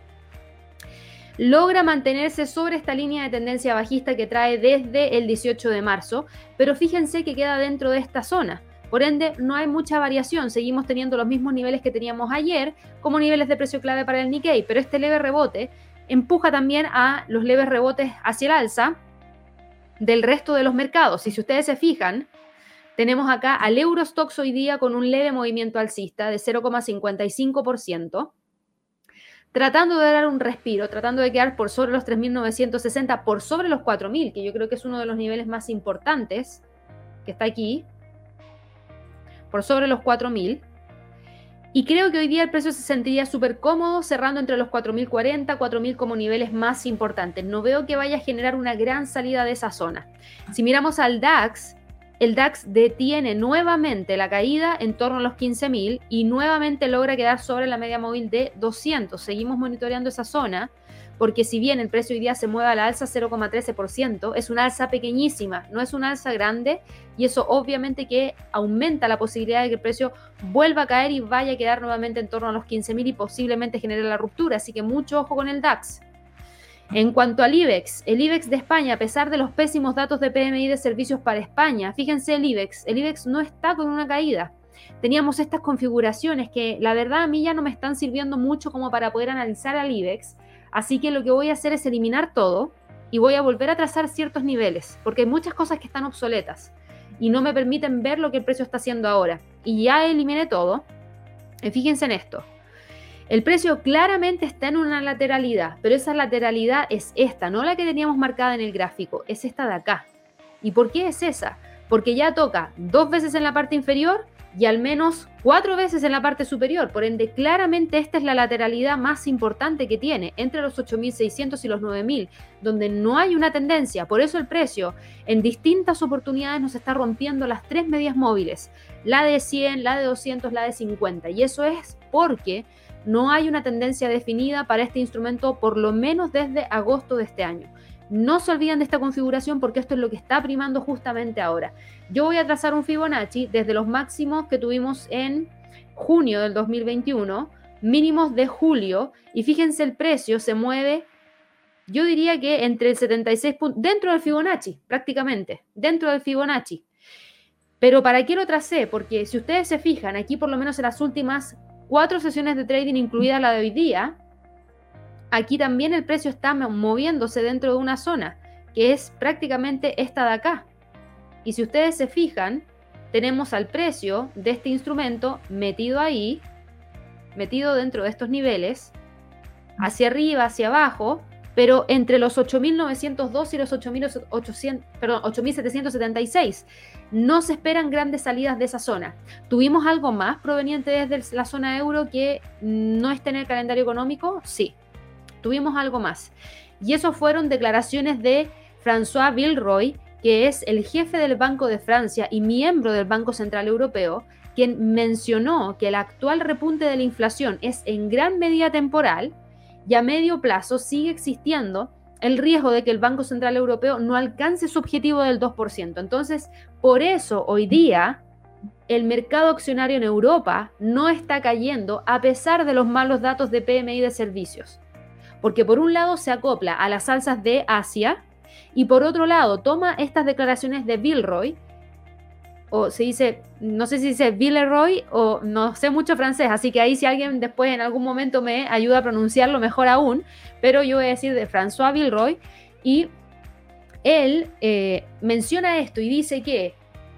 Logra mantenerse sobre esta línea de tendencia bajista que trae desde el 18 de marzo, pero fíjense que queda dentro de esta zona. Por ende, no hay mucha variación, seguimos teniendo los mismos niveles que teníamos ayer como niveles de precio clave para el Nikkei, pero este leve rebote empuja también a los leves rebotes hacia el alza del resto de los mercados. Y si ustedes se fijan, tenemos acá al Eurostox hoy día con un leve movimiento alcista de 0,55%, tratando de dar un respiro, tratando de quedar por sobre los 3.960, por sobre los 4.000, que yo creo que es uno de los niveles más importantes que está aquí, por sobre los 4.000. Y creo que hoy día el precio se sentiría súper cómodo cerrando entre los 4.040, 4.000 como niveles más importantes. No veo que vaya a generar una gran salida de esa zona. Si miramos al DAX, el DAX detiene nuevamente la caída en torno a los 15.000 y nuevamente logra quedar sobre la media móvil de 200. Seguimos monitoreando esa zona porque si bien el precio hoy día se mueve a la alza 0,13%, es una alza pequeñísima, no es una alza grande y eso obviamente que aumenta la posibilidad de que el precio vuelva a caer y vaya a quedar nuevamente en torno a los 15.000 y posiblemente genere la ruptura, así que mucho ojo con el DAX. En cuanto al IBEX, el IBEX de España, a pesar de los pésimos datos de PMI de servicios para España, fíjense el IBEX, el IBEX no está con una caída. Teníamos estas configuraciones que la verdad a mí ya no me están sirviendo mucho como para poder analizar al IBEX, así que lo que voy a hacer es eliminar todo y voy a volver a trazar ciertos niveles, porque hay muchas cosas que están obsoletas y no me permiten ver lo que el precio está haciendo ahora. Y ya eliminé todo. Fíjense en esto. El precio claramente está en una lateralidad, pero esa lateralidad es esta, no la que teníamos marcada en el gráfico, es esta de acá. ¿Y por qué es esa? Porque ya toca dos veces en la parte inferior y al menos cuatro veces en la parte superior. Por ende, claramente esta es la lateralidad más importante que tiene entre los 8.600 y los 9.000, donde no hay una tendencia. Por eso el precio en distintas oportunidades nos está rompiendo las tres medias móviles, la de 100, la de 200, la de 50. Y eso es porque no hay una tendencia definida para este instrumento por lo menos desde agosto de este año. No se olviden de esta configuración porque esto es lo que está primando justamente ahora. Yo voy a trazar un Fibonacci desde los máximos que tuvimos en junio del 2021, mínimos de julio, y fíjense el precio se mueve, yo diría que entre el 76 puntos, dentro del Fibonacci, prácticamente, dentro del Fibonacci. Pero ¿para qué lo tracé? Porque si ustedes se fijan, aquí por lo menos en las últimas cuatro sesiones de trading, incluida la de hoy día, aquí también el precio está moviéndose dentro de una zona, que es prácticamente esta de acá. Y si ustedes se fijan, tenemos al precio de este instrumento metido ahí, metido dentro de estos niveles, hacia arriba, hacia abajo, pero entre los 8.902 y los 8.776 no se esperan grandes salidas de esa zona. Tuvimos algo más proveniente desde la zona euro que no está en el calendario económico, sí, tuvimos algo más. Y eso fueron declaraciones de François Villeroy, que es el jefe del Banco de Francia y miembro del Banco Central Europeo, quien mencionó que el actual repunte de la inflación es en gran medida temporal y a medio plazo sigue existiendo el riesgo de que el Banco Central Europeo no alcance su objetivo del 2%. Entonces, por eso hoy día el mercado accionario en Europa no está cayendo a pesar de los malos datos de PMI de servicios. Porque por un lado se acopla a las alzas de Asia y por otro lado toma estas declaraciones de Roy o se dice, no sé si dice Villeroy o no sé mucho francés, así que ahí si alguien después en algún momento me ayuda a pronunciarlo mejor aún, pero yo voy a decir de François Villeroy y él eh, menciona esto y dice que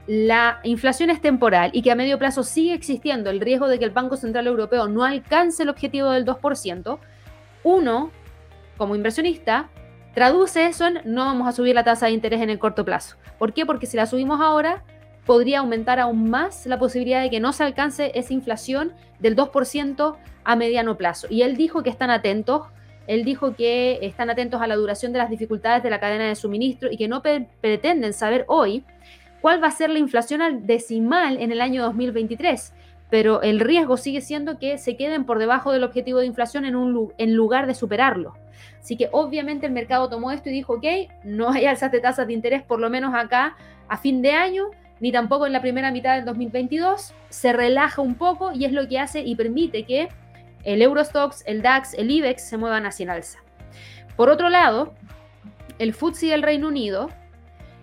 la inflación es temporal y que a medio plazo sigue existiendo el riesgo de que el Banco Central Europeo no alcance el objetivo del 2%, uno, como inversionista, traduce eso en no vamos a subir la tasa de interés en el corto plazo. ¿Por qué? Porque si la subimos ahora, podría aumentar aún más la posibilidad de que no se alcance esa inflación del 2% a mediano plazo. Y él dijo que están atentos, él dijo que están atentos a la duración de las dificultades de la cadena de suministro y que no pretenden saber hoy cuál va a ser la inflación al decimal en el año 2023. Pero el riesgo sigue siendo que se queden por debajo del objetivo de inflación en, un, en lugar de superarlo. Así que obviamente el mercado tomó esto y dijo, ok, no hay alzas de tasas de interés por lo menos acá a fin de año, ni tampoco en la primera mitad del 2022, se relaja un poco y es lo que hace y permite que el Eurostox, el DAX, el IBEX se muevan hacia el alza. Por otro lado, el FTSE del Reino Unido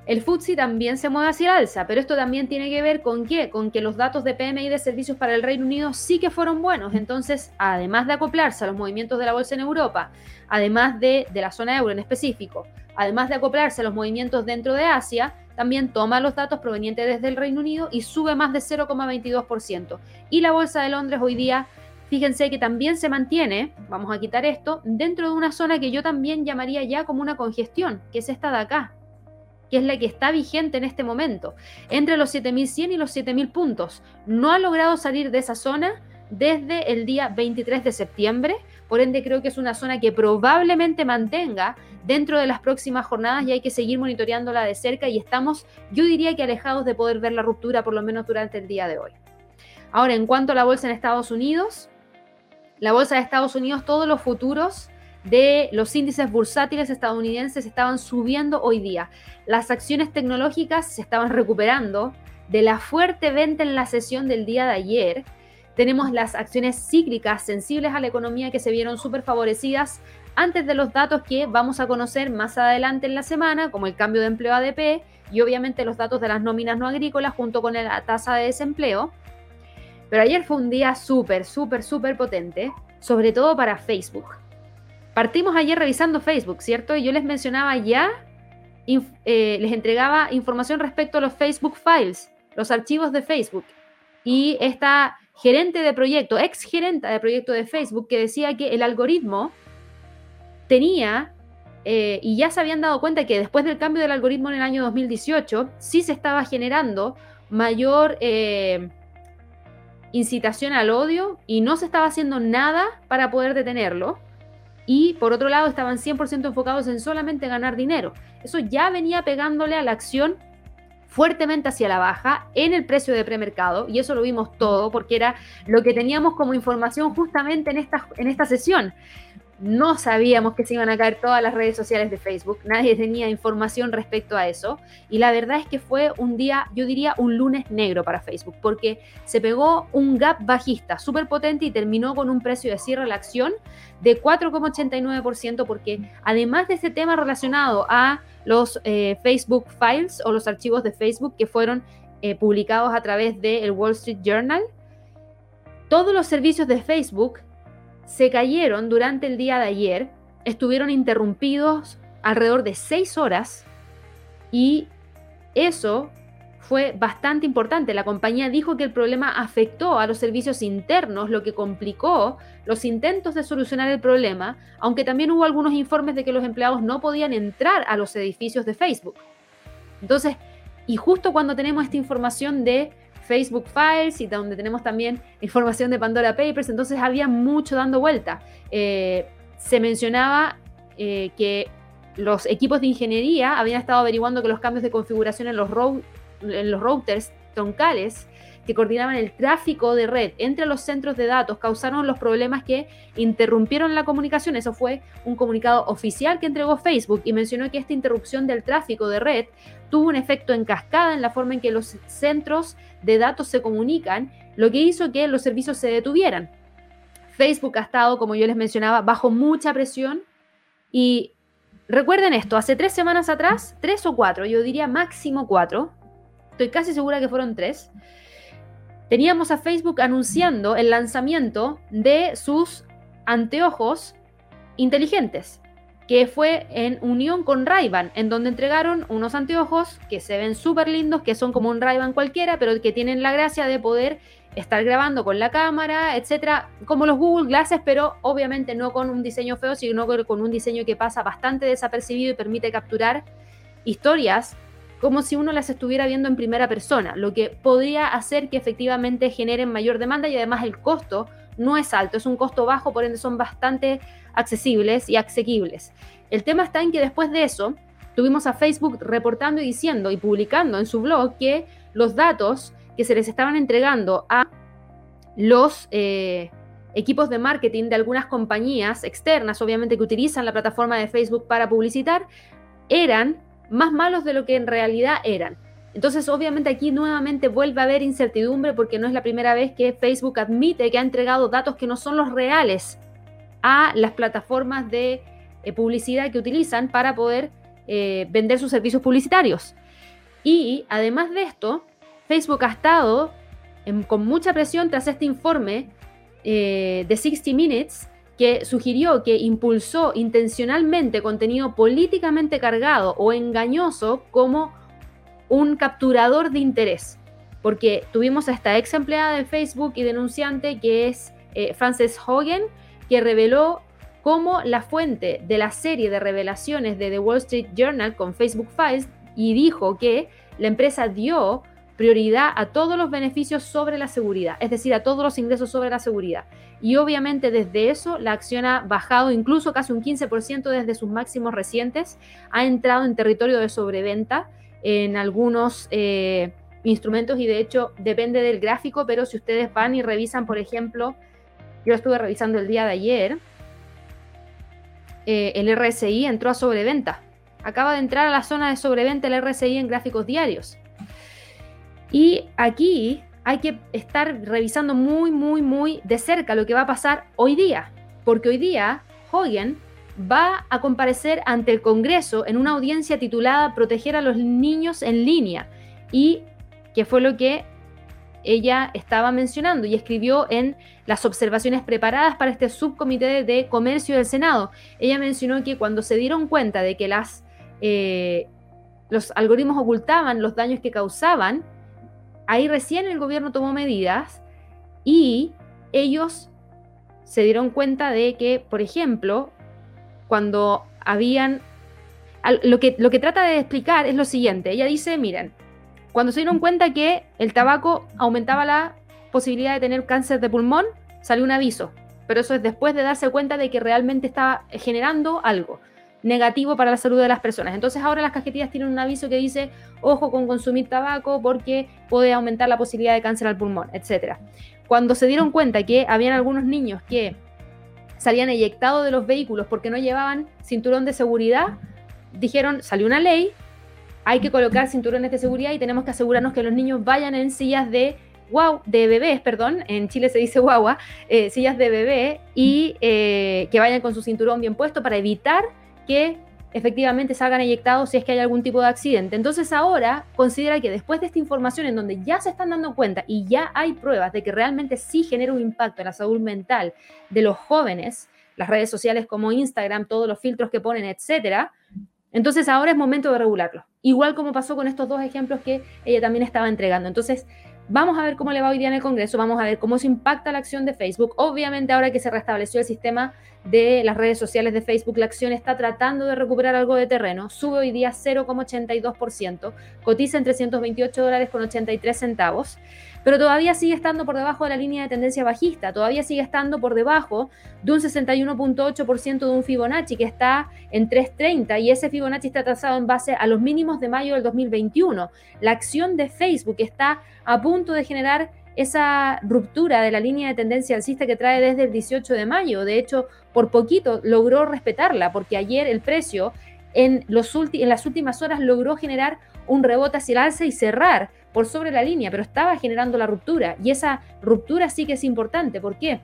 El FTSE también se mueve hacia el alza, pero esto también tiene que ver con qué? Con que los datos de PMI de servicios para el Reino Unido sí que fueron buenos. Entonces, además de acoplarse a los movimientos de la bolsa en Europa, además de, de la zona euro en específico, además de acoplarse a los movimientos dentro de Asia, también toma los datos provenientes desde el Reino Unido y sube más de 0,22%. Y la bolsa de Londres hoy día, fíjense que también se mantiene, vamos a quitar esto, dentro de una zona que yo también llamaría ya como una congestión, que es esta de acá que es la que está vigente en este momento, entre los 7.100 y los 7.000 puntos. No ha logrado salir de esa zona desde el día 23 de septiembre, por ende creo que es una zona que probablemente mantenga dentro de las próximas jornadas y hay que seguir monitoreándola de cerca y estamos, yo diría que alejados de poder ver la ruptura por lo menos durante el día de hoy. Ahora, en cuanto a la bolsa en Estados Unidos, la bolsa de Estados Unidos, todos los futuros de los índices bursátiles estadounidenses estaban subiendo hoy día. Las acciones tecnológicas se estaban recuperando de la fuerte venta en la sesión del día de ayer. Tenemos las acciones cíclicas sensibles a la economía que se vieron súper favorecidas antes de los datos que vamos a conocer más adelante en la semana, como el cambio de empleo ADP y obviamente los datos de las nóminas no agrícolas junto con la tasa de desempleo. Pero ayer fue un día súper, súper, súper potente, sobre todo para Facebook. Partimos ayer revisando Facebook, ¿cierto? Y yo les mencionaba ya, eh, les entregaba información respecto a los Facebook Files, los archivos de Facebook. Y esta gerente de proyecto, ex gerenta de proyecto de Facebook, que decía que el algoritmo tenía, eh, y ya se habían dado cuenta que después del cambio del algoritmo en el año 2018, sí se estaba generando mayor eh, incitación al odio y no se estaba haciendo nada para poder detenerlo y por otro lado estaban 100% enfocados en solamente ganar dinero. Eso ya venía pegándole a la acción fuertemente hacia la baja en el precio de premercado y eso lo vimos todo porque era lo que teníamos como información justamente en esta, en esta sesión no sabíamos que se iban a caer todas las redes sociales de Facebook, nadie tenía información respecto a eso y la verdad es que fue un día, yo diría un lunes negro para Facebook, porque se pegó un gap bajista súper potente y terminó con un precio de cierre de la acción de 4,89% porque además de este tema relacionado a los eh, Facebook Files o los archivos de Facebook que fueron eh, publicados a través del Wall Street Journal, todos los servicios de Facebook se cayeron durante el día de ayer, estuvieron interrumpidos alrededor de seis horas y eso fue bastante importante. La compañía dijo que el problema afectó a los servicios internos, lo que complicó los intentos de solucionar el problema, aunque también hubo algunos informes de que los empleados no podían entrar a los edificios de Facebook. Entonces, y justo cuando tenemos esta información de Facebook Files y donde tenemos también información de Pandora Papers, entonces había mucho dando vuelta. Eh, se mencionaba eh, que los equipos de ingeniería habían estado averiguando que los cambios de configuración en los, en los routers troncales coordinaban el tráfico de red entre los centros de datos causaron los problemas que interrumpieron la comunicación. Eso fue un comunicado oficial que entregó Facebook y mencionó que esta interrupción del tráfico de red tuvo un efecto en cascada en la forma en que los centros de datos se comunican, lo que hizo que los servicios se detuvieran. Facebook ha estado, como yo les mencionaba, bajo mucha presión y recuerden esto, hace tres semanas atrás, tres o cuatro, yo diría máximo cuatro, estoy casi segura que fueron tres, teníamos a Facebook anunciando el lanzamiento de sus anteojos inteligentes, que fue en unión con ray en donde entregaron unos anteojos que se ven súper lindos, que son como un ray cualquiera, pero que tienen la gracia de poder estar grabando con la cámara, etcétera, como los Google Glasses, pero obviamente no con un diseño feo, sino con un diseño que pasa bastante desapercibido y permite capturar historias como si uno las estuviera viendo en primera persona, lo que podría hacer que efectivamente generen mayor demanda y además el costo no es alto, es un costo bajo, por ende son bastante accesibles y asequibles. El tema está en que después de eso tuvimos a Facebook reportando y diciendo y publicando en su blog que los datos que se les estaban entregando a los eh, equipos de marketing de algunas compañías externas, obviamente que utilizan la plataforma de Facebook para publicitar, eran más malos de lo que en realidad eran. Entonces, obviamente aquí nuevamente vuelve a haber incertidumbre porque no es la primera vez que Facebook admite que ha entregado datos que no son los reales a las plataformas de eh, publicidad que utilizan para poder eh, vender sus servicios publicitarios. Y además de esto, Facebook ha estado con mucha presión tras este informe eh, de 60 Minutes que sugirió que impulsó intencionalmente contenido políticamente cargado o engañoso como un capturador de interés. Porque tuvimos a esta ex empleada de Facebook y denunciante que es eh, Frances Hogan, que reveló cómo la fuente de la serie de revelaciones de The Wall Street Journal con Facebook Files y dijo que la empresa dio prioridad a todos los beneficios sobre la seguridad, es decir, a todos los ingresos sobre la seguridad. Y obviamente desde eso la acción ha bajado incluso casi un 15% desde sus máximos recientes, ha entrado en territorio de sobreventa en algunos eh, instrumentos y de hecho depende del gráfico, pero si ustedes van y revisan, por ejemplo, yo estuve revisando el día de ayer, eh, el RSI entró a sobreventa. Acaba de entrar a la zona de sobreventa el RSI en gráficos diarios. Y aquí hay que estar revisando muy, muy, muy de cerca lo que va a pasar hoy día, porque hoy día Hogan va a comparecer ante el Congreso en una audiencia titulada Proteger a los niños en línea, y que fue lo que ella estaba mencionando y escribió en las observaciones preparadas para este subcomité de comercio del Senado. Ella mencionó que cuando se dieron cuenta de que las, eh, los algoritmos ocultaban los daños que causaban, Ahí recién el gobierno tomó medidas y ellos se dieron cuenta de que, por ejemplo, cuando habían... Lo que, lo que trata de explicar es lo siguiente. Ella dice, miren, cuando se dieron cuenta que el tabaco aumentaba la posibilidad de tener cáncer de pulmón, salió un aviso. Pero eso es después de darse cuenta de que realmente estaba generando algo negativo para la salud de las personas. Entonces ahora las cajetillas tienen un aviso que dice, ojo con consumir tabaco porque puede aumentar la posibilidad de cáncer al pulmón, etc. Cuando se dieron cuenta que habían algunos niños que salían eyectados de los vehículos porque no llevaban cinturón de seguridad, dijeron, salió una ley, hay que colocar cinturones de seguridad y tenemos que asegurarnos que los niños vayan en sillas de wow, de bebés, perdón, en Chile se dice guagua, eh, sillas de bebé y eh, que vayan con su cinturón bien puesto para evitar que efectivamente salgan eyectados si es que hay algún tipo de accidente. Entonces ahora considera que después de esta información en donde ya se están dando cuenta y ya hay pruebas de que realmente sí genera un impacto en la salud mental de los jóvenes, las redes sociales como Instagram, todos los filtros que ponen, etcétera, entonces ahora es momento de regularlo. Igual como pasó con estos dos ejemplos que ella también estaba entregando. Entonces, Vamos a ver cómo le va hoy día en el Congreso, vamos a ver cómo se impacta la acción de Facebook. Obviamente ahora que se restableció el sistema de las redes sociales de Facebook, la acción está tratando de recuperar algo de terreno. Sube hoy día 0,82%, cotiza en 328 dólares con 83 centavos pero todavía sigue estando por debajo de la línea de tendencia bajista, todavía sigue estando por debajo de un 61.8% de un Fibonacci que está en 3.30 y ese Fibonacci está trazado en base a los mínimos de mayo del 2021. La acción de Facebook está a punto de generar esa ruptura de la línea de tendencia alcista que trae desde el 18 de mayo. De hecho, por poquito logró respetarla porque ayer el precio en, los en las últimas horas logró generar un rebote hacia el alza y cerrar por sobre la línea, pero estaba generando la ruptura. Y esa ruptura sí que es importante. ¿Por qué?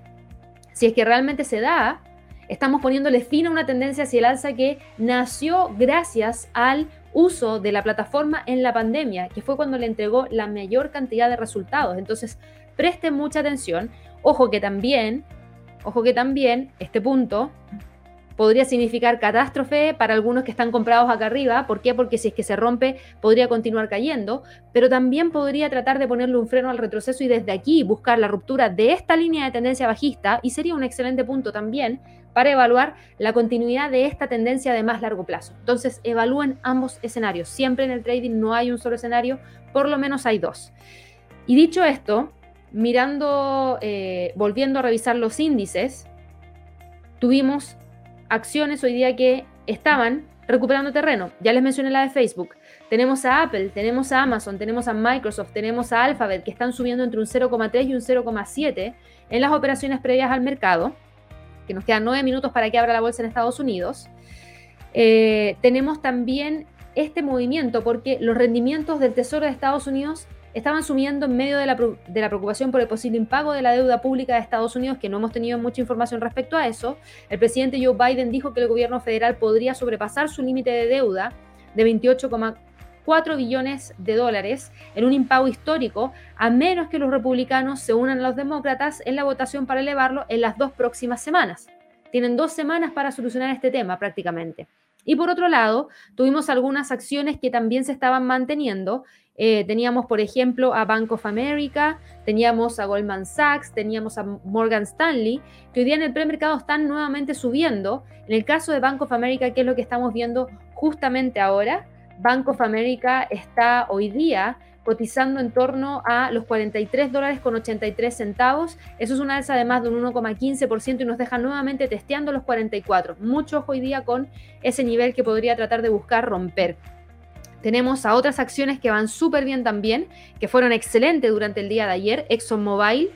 Si es que realmente se da, estamos poniéndole fin a una tendencia hacia el alza que nació gracias al uso de la plataforma en la pandemia, que fue cuando le entregó la mayor cantidad de resultados. Entonces, presten mucha atención. Ojo que también, ojo que también este punto podría significar catástrofe para algunos que están comprados acá arriba. ¿Por qué? Porque si es que se rompe, podría continuar cayendo, pero también podría tratar de ponerle un freno al retroceso y desde aquí buscar la ruptura de esta línea de tendencia bajista y sería un excelente punto también para evaluar la continuidad de esta tendencia de más largo plazo. Entonces, evalúen ambos escenarios. Siempre en el trading no hay un solo escenario, por lo menos hay dos. Y dicho esto, mirando, eh, volviendo a revisar los índices, tuvimos acciones hoy día que estaban recuperando terreno. Ya les mencioné la de Facebook. Tenemos a Apple, tenemos a Amazon, tenemos a Microsoft, tenemos a Alphabet que están subiendo entre un 0,3 y un 0,7 en las operaciones previas al mercado, que nos quedan nueve minutos para que abra la bolsa en Estados Unidos. Eh, tenemos también este movimiento porque los rendimientos del Tesoro de Estados Unidos estaban subiendo en medio de la, preocupación por el posible impago de la deuda pública de Estados Unidos, que no hemos tenido mucha información respecto a eso. El presidente Joe Biden dijo que el gobierno federal podría sobrepasar su límite de deuda de 28, 4 billones de dólares en un impago histórico, a menos que los republicanos se unan a los demócratas en la votación para elevarlo en las dos próximas semanas. Tienen dos semanas para solucionar este tema prácticamente. Y por otro lado, tuvimos algunas acciones que también se estaban manteniendo. Eh, teníamos, por ejemplo, a Bank of America, teníamos a Goldman Sachs, teníamos a Morgan Stanley, que hoy día en el premercado están nuevamente subiendo. En el caso de Bank of America, que es lo que estamos viendo justamente ahora, Bank of America está hoy día cotizando en torno a los 43 dólares con 83 centavos. Eso es una alza de más de un 1,15% y nos deja nuevamente testeando los 44. Mucho hoy día con ese nivel que podría tratar de buscar romper. Tenemos a otras acciones que van súper bien también, que fueron excelentes durante el día de ayer. ExxonMobil,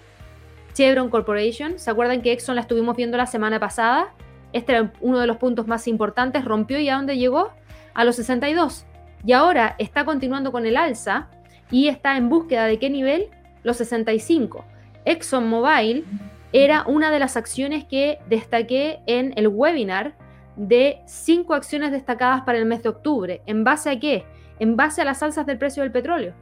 Chevron Corporation. ¿Se acuerdan que Exxon la estuvimos viendo la semana pasada? Este era uno de los puntos más importantes. Rompió y a dónde llegó? A los 62. Y ahora está continuando con el alza y está en búsqueda de qué nivel? Los 65. ExxonMobil era una de las acciones que destaqué en el webinar de cinco acciones destacadas para el mes de octubre. ¿En base a qué? En base a las alzas del precio del petróleo.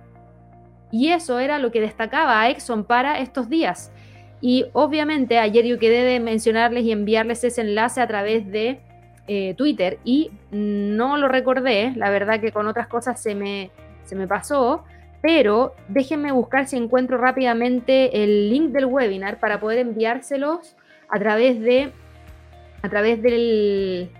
Y eso era lo que destacaba a Exxon para estos días. Y obviamente ayer yo quedé de mencionarles y enviarles ese enlace a través de eh, Twitter y no lo recordé, la verdad que con otras cosas se me, se me pasó, pero déjenme buscar si encuentro rápidamente el link del webinar para poder enviárselos a través de a través del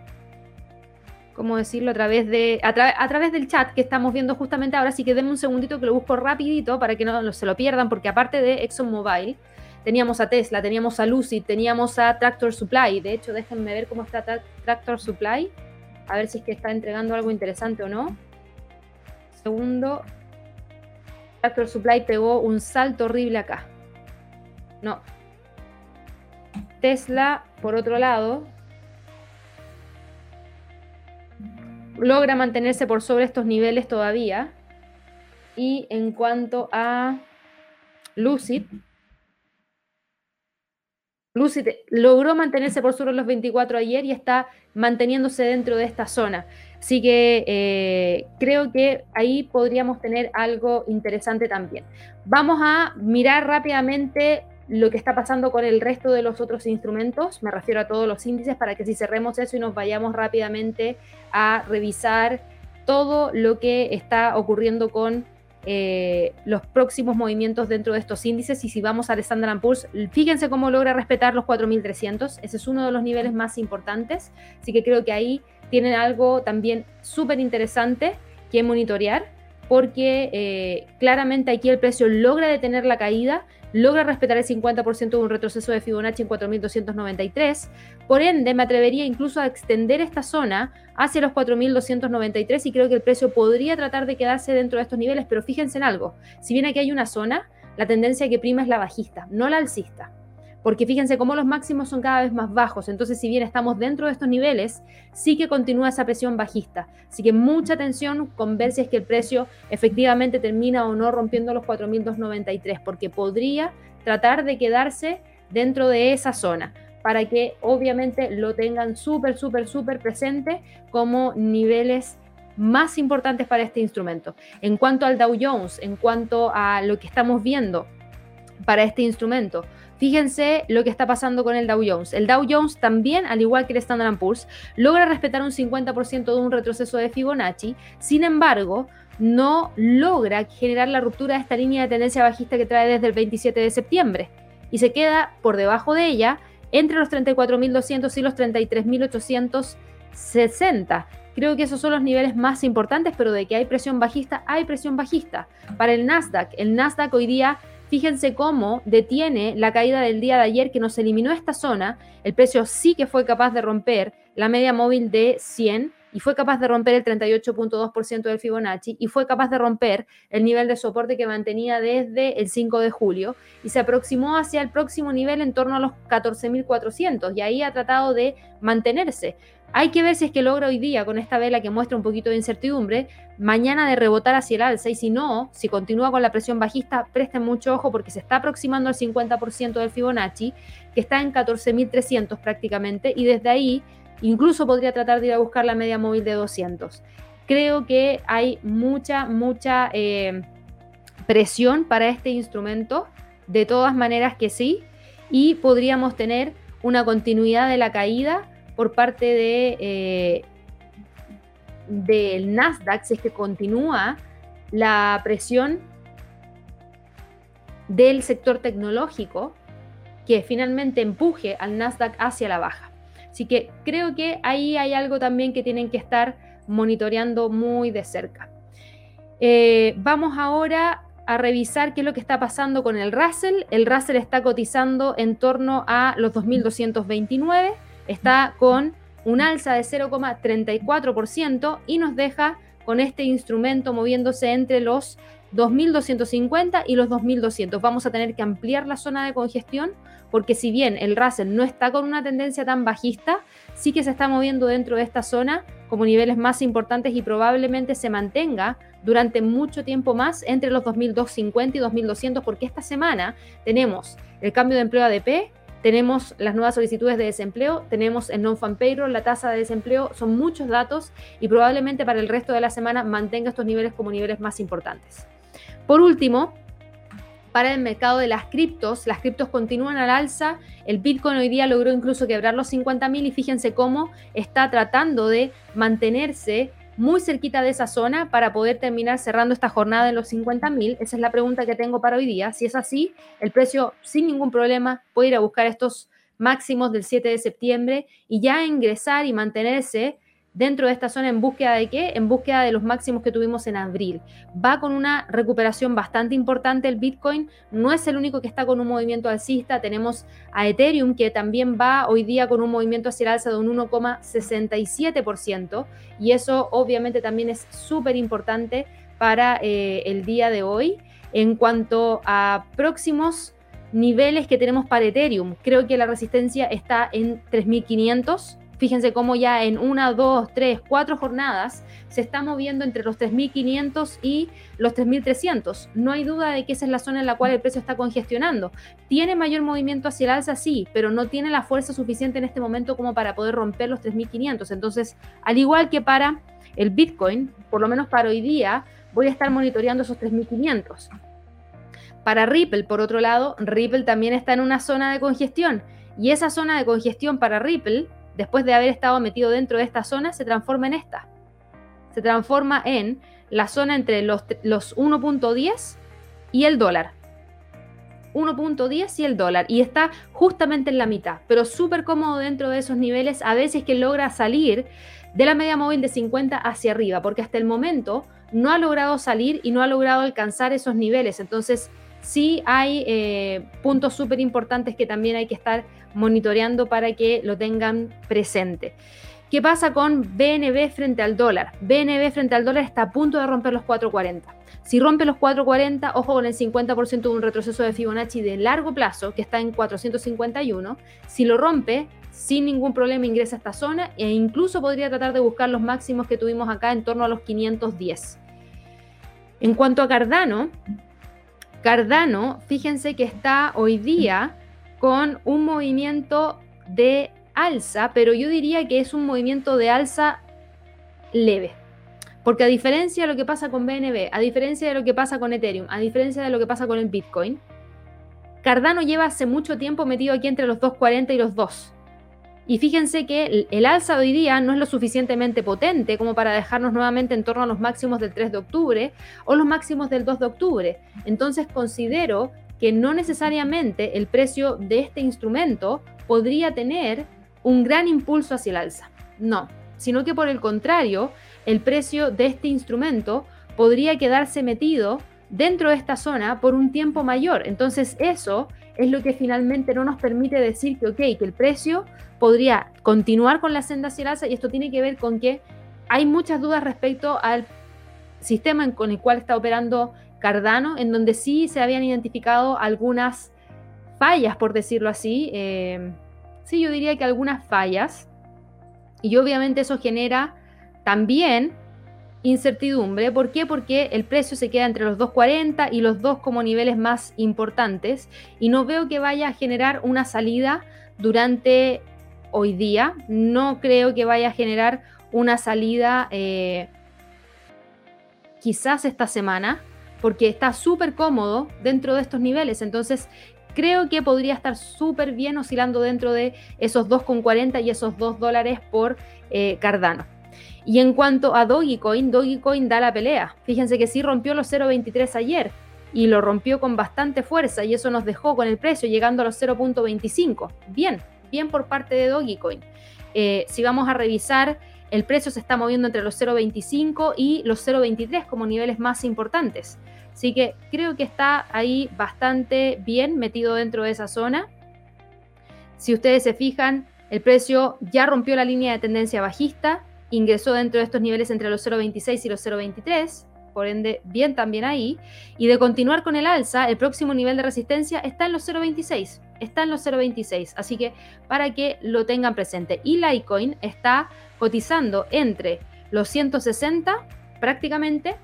¿cómo decirlo? A través de a, través del chat que estamos viendo justamente ahora, así que denme un segundito que lo busco rapidito para que no se lo pierdan porque aparte de ExxonMobil teníamos a Tesla, teníamos a Lucid, teníamos a Tractor Supply, de hecho déjenme ver cómo está Tractor Supply, a ver si es que está entregando algo interesante o no. Segundo, Tractor Supply pegó un salto horrible acá. No. Tesla, por otro lado, logra mantenerse por sobre estos niveles todavía. Y en cuanto a Lucid, Lucid logró mantenerse por sobre los 24 ayer y está manteniéndose dentro de esta zona. Así que eh, creo que ahí podríamos tener algo interesante también. Vamos a mirar rápidamente lo que está pasando con el resto de los otros instrumentos, me refiero a todos los índices, para que si cerremos eso y nos vayamos rápidamente a revisar todo lo que está ocurriendo con eh, los próximos movimientos dentro de estos índices. Y si vamos al Standard Poor's, fíjense cómo logra respetar los 4.300, ese es uno de los niveles más importantes, así que creo que ahí tienen algo también súper interesante que monitorear, porque eh, claramente aquí el precio logra detener la caída, logra respetar el 50% de un retroceso de Fibonacci en 4.293, por ende me atrevería incluso a extender esta zona hacia los 4.293 y creo que el precio podría tratar de quedarse dentro de estos niveles, pero fíjense en algo, si bien aquí hay una zona, la tendencia que prima es la bajista, no la alcista porque fíjense cómo los máximos son cada vez más bajos, entonces si bien estamos dentro de estos niveles, sí que continúa esa presión bajista. Así que mucha atención con ver si es que el precio efectivamente termina o no rompiendo los 4.293, porque podría tratar de quedarse dentro de esa zona para que obviamente lo tengan súper, súper, súper presente como niveles más importantes para este instrumento. En cuanto al Dow Jones, en cuanto a lo que estamos viendo para este instrumento, Fíjense lo que está pasando con el Dow Jones. El Dow Jones también, al igual que el Standard Poor's, logra respetar un 50% de un retroceso de Fibonacci. Sin embargo, no logra generar la ruptura de esta línea de tendencia bajista que trae desde el 27 de septiembre y se queda por debajo de ella entre los 34.200 y los 33.860. Creo que esos son los niveles más importantes, pero de que hay presión bajista, hay presión bajista. Para el Nasdaq, el Nasdaq hoy día Fíjense cómo detiene la caída del día de ayer que nos eliminó esta zona. El precio sí que fue capaz de romper la media móvil de 100 y fue capaz de romper el 38.2% del Fibonacci y fue capaz de romper el nivel de soporte que mantenía desde el 5 de julio y se aproximó hacia el próximo nivel en torno a los 14.400 y ahí ha tratado de mantenerse. Hay que ver si es que logra hoy día con esta vela que muestra un poquito de incertidumbre, mañana de rebotar hacia el alza y si no, si continúa con la presión bajista, presten mucho ojo porque se está aproximando al 50% del Fibonacci, que está en 14.300 prácticamente y desde ahí incluso podría tratar de ir a buscar la media móvil de 200. creo que hay mucha, mucha eh, presión para este instrumento. De todas maneras que sí. Y podríamos tener una continuidad de la caída por parte de, eh, del Nasdaq, si es que continúa la presión del sector tecnológico que finalmente empuje al Nasdaq hacia la baja. Así que creo que ahí hay algo también que tienen que estar monitoreando muy de cerca. Eh, vamos ahora a revisar qué es lo que está pasando con el Russell. El Russell está cotizando en torno a los 2.229, está con un alza de 0,34% y nos deja con este instrumento moviéndose entre los 2.250 y los 2.200. Vamos a tener que ampliar la zona de congestión porque si bien el Russell no está con una tendencia tan bajista, sí que se está moviendo dentro de esta zona como niveles más importantes y probablemente se mantenga durante mucho tiempo más entre los 2.250 y 2.200 porque esta semana tenemos el cambio de empleo ADP, tenemos las nuevas solicitudes de desempleo, tenemos el non-fan payroll, la tasa de desempleo, son muchos datos y probablemente para el resto de la semana mantenga estos niveles como niveles más importantes. Por último, para el mercado de las criptos, las criptos continúan al alza, el Bitcoin hoy día logró incluso quebrar los 50.000 y fíjense cómo está tratando de mantenerse muy cerquita de esa zona para poder terminar cerrando esta jornada en los 50.000. Esa es la pregunta que tengo para hoy día. Si es así, el precio sin ningún problema puede ir a buscar estos máximos del 7 de septiembre y ya ingresar y mantenerse dentro de esta zona en búsqueda de qué? En búsqueda de los máximos que tuvimos en abril. Va con una recuperación bastante importante el Bitcoin, no es el único que está con un movimiento alcista, tenemos a Ethereum que también va hoy día con un movimiento hacia el alza de un 1,67% y eso obviamente también es súper importante para eh, el día de hoy. En cuanto a próximos niveles que tenemos para Ethereum, creo que la resistencia está en 3500 Fíjense cómo ya en una, dos, tres, cuatro jornadas se está moviendo entre los 3.500 y los 3.300. No hay duda de que esa es la zona en la cual el precio está congestionando. ¿Tiene mayor movimiento hacia el alza? Sí, pero no tiene la fuerza suficiente en este momento como para poder romper los 3.500. Entonces, al igual que para el Bitcoin, por lo menos para hoy día, voy a estar monitoreando esos 3.500. Para Ripple, por otro lado, Ripple también está en una zona de congestión. Y esa zona de congestión para Ripple después de haber estado metido dentro de esta zona, se transforma en esta. Se transforma en la zona entre los, los 1.10 y el dólar. 1.10 y el dólar. Y está justamente en la mitad, pero súper cómodo dentro de esos niveles. A veces que logra salir de la media móvil de 50 hacia arriba, porque hasta el momento no ha logrado salir y no ha logrado alcanzar esos niveles. Entonces, sí hay eh, puntos súper importantes que también hay que estar monitoreando para que lo tengan presente. ¿Qué pasa con BNB frente al dólar? BNB frente al dólar está a punto de romper los 4.40. Si rompe los 4.40, ojo con el 50% de un retroceso de Fibonacci de largo plazo, que está en 451. Si lo rompe, sin ningún problema ingresa a esta zona e incluso podría tratar de buscar los máximos que tuvimos acá en torno a los 510. En cuanto a Cardano, Cardano, fíjense que está hoy día con un movimiento de alza, pero yo diría que es un movimiento de alza leve. Porque a diferencia de lo que pasa con BNB, a diferencia de lo que pasa con Ethereum, a diferencia de lo que pasa con el Bitcoin, Cardano lleva hace mucho tiempo metido aquí entre los 2.40 y los 2. Y fíjense que el, alza hoy día no es lo suficientemente potente como para dejarnos nuevamente en torno a los máximos del 3 de octubre o los máximos del 2 de octubre. Entonces considero que no necesariamente el precio de este instrumento podría tener un gran impulso hacia el alza. No, sino que por el contrario, el precio de este instrumento podría quedarse metido dentro de esta zona por un tiempo mayor. Entonces eso es lo que finalmente no nos permite decir que, ok, que el precio podría continuar con la senda hacia el alza y esto tiene que ver con que hay muchas dudas respecto al sistema con el cual está operando Cardano, en donde sí se habían identificado algunas fallas, por decirlo así. Eh, sí, yo diría que algunas fallas. Y obviamente eso genera también incertidumbre. ¿Por qué? Porque el precio se queda entre los 2.40 y los 2 como niveles más importantes y no veo que vaya a generar una salida durante hoy día. No creo que vaya a generar una salida eh, quizás esta semana, porque está súper cómodo dentro de estos niveles. Entonces, creo que podría estar súper bien oscilando dentro de esos 2,40 y esos 2 dólares por eh, Cardano. Y en cuanto a Dogecoin, Dogecoin da la pelea. Fíjense que sí rompió los 0,23 ayer y lo rompió con bastante fuerza y eso nos dejó con el precio llegando a los 0.25. Bien, bien por parte de Dogecoin. Eh, si vamos a revisar, el precio se está moviendo entre los 0.25 y los 0.23 como niveles más importantes. Así que creo que está ahí bastante bien metido dentro de esa zona. Si ustedes se fijan, el precio ya rompió la línea de tendencia bajista, ingresó dentro de estos niveles entre los 0.26 y los 0.23 por ende bien también ahí. Y de continuar con el alza, el próximo nivel de resistencia está en los 0.26, está en los 0.26, así que para que lo tengan presente. Y Litecoin está cotizando entre los 160 prácticamente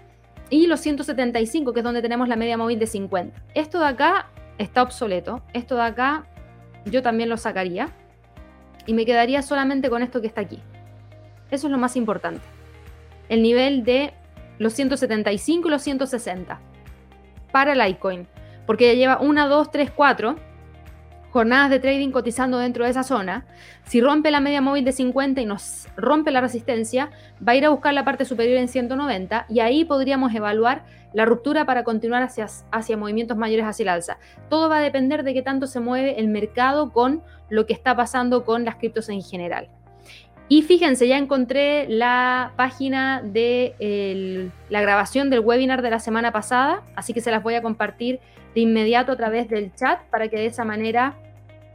y los 175, que es donde tenemos la media móvil de 50. Esto de acá está obsoleto, esto de acá yo también lo sacaría y me quedaría solamente con esto que está aquí. Eso es lo más importante. El nivel de los 175 y los 160 para Litecoin, porque ya lleva 1, 2, 3, 4 jornadas de trading cotizando dentro de esa zona. Si rompe la media móvil de 50 y nos rompe la resistencia, va a ir a buscar la parte superior en 190 y ahí podríamos evaluar la ruptura para continuar hacia, hacia movimientos mayores hacia el alza. Todo va a depender de qué tanto se mueve el mercado con lo que está pasando con las criptos en general. Y fíjense, ya encontré la página de la grabación del webinar de la semana pasada, así que se las voy a compartir de inmediato a través del chat para que de esa manera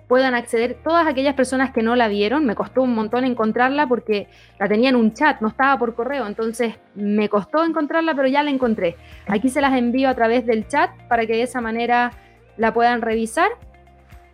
puedan acceder todas aquellas personas que no la vieron. Me costó un montón encontrarla porque la tenía en un chat, no estaba por correo, entonces me costó encontrarla, pero ya la encontré. Aquí se las envío a través del chat para que de esa manera la puedan revisar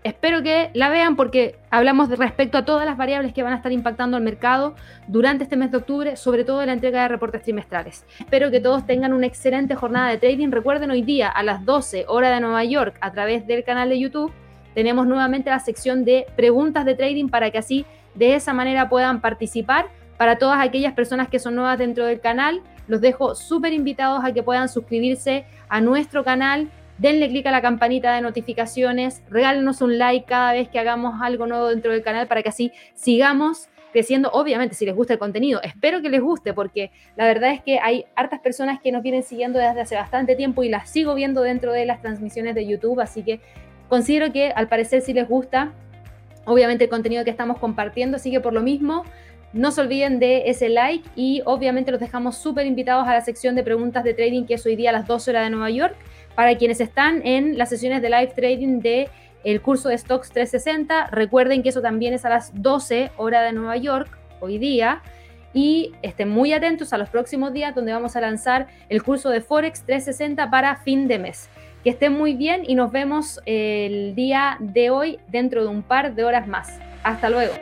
Espero que la vean porque hablamos de respecto a todas las variables que van a estar impactando al mercado durante este mes de octubre, sobre todo en la entrega de reportes trimestrales. Espero que todos tengan una excelente jornada de trading. Recuerden hoy día a las 12 hora de Nueva York a través del canal de YouTube tenemos nuevamente la sección de preguntas de trading para que así de esa manera puedan participar. Para todas aquellas personas que son nuevas dentro del canal, los dejo súper invitados a que puedan suscribirse a nuestro canal denle clic a la campanita de notificaciones, regálenos un like cada vez que hagamos algo nuevo dentro del canal para que así sigamos creciendo, obviamente si les gusta el contenido, espero que les guste porque la verdad es que hay hartas personas que nos vienen siguiendo desde hace bastante tiempo y las sigo viendo dentro de las transmisiones de YouTube, así que considero que al parecer sí les gusta obviamente el contenido que estamos compartiendo, así que por lo mismo no se olviden de ese like y obviamente los dejamos súper invitados a la sección de preguntas de trading que es hoy día a las 12 horas de Nueva York para quienes están en las sesiones de live trading de el curso de Stocks 360, recuerden que eso también es a las 12 hora de Nueva York hoy día y estén muy atentos a los próximos días donde vamos a lanzar el curso de Forex 360 para fin de mes. Que estén muy bien y nos vemos el día de hoy dentro de un par de horas más. Hasta luego.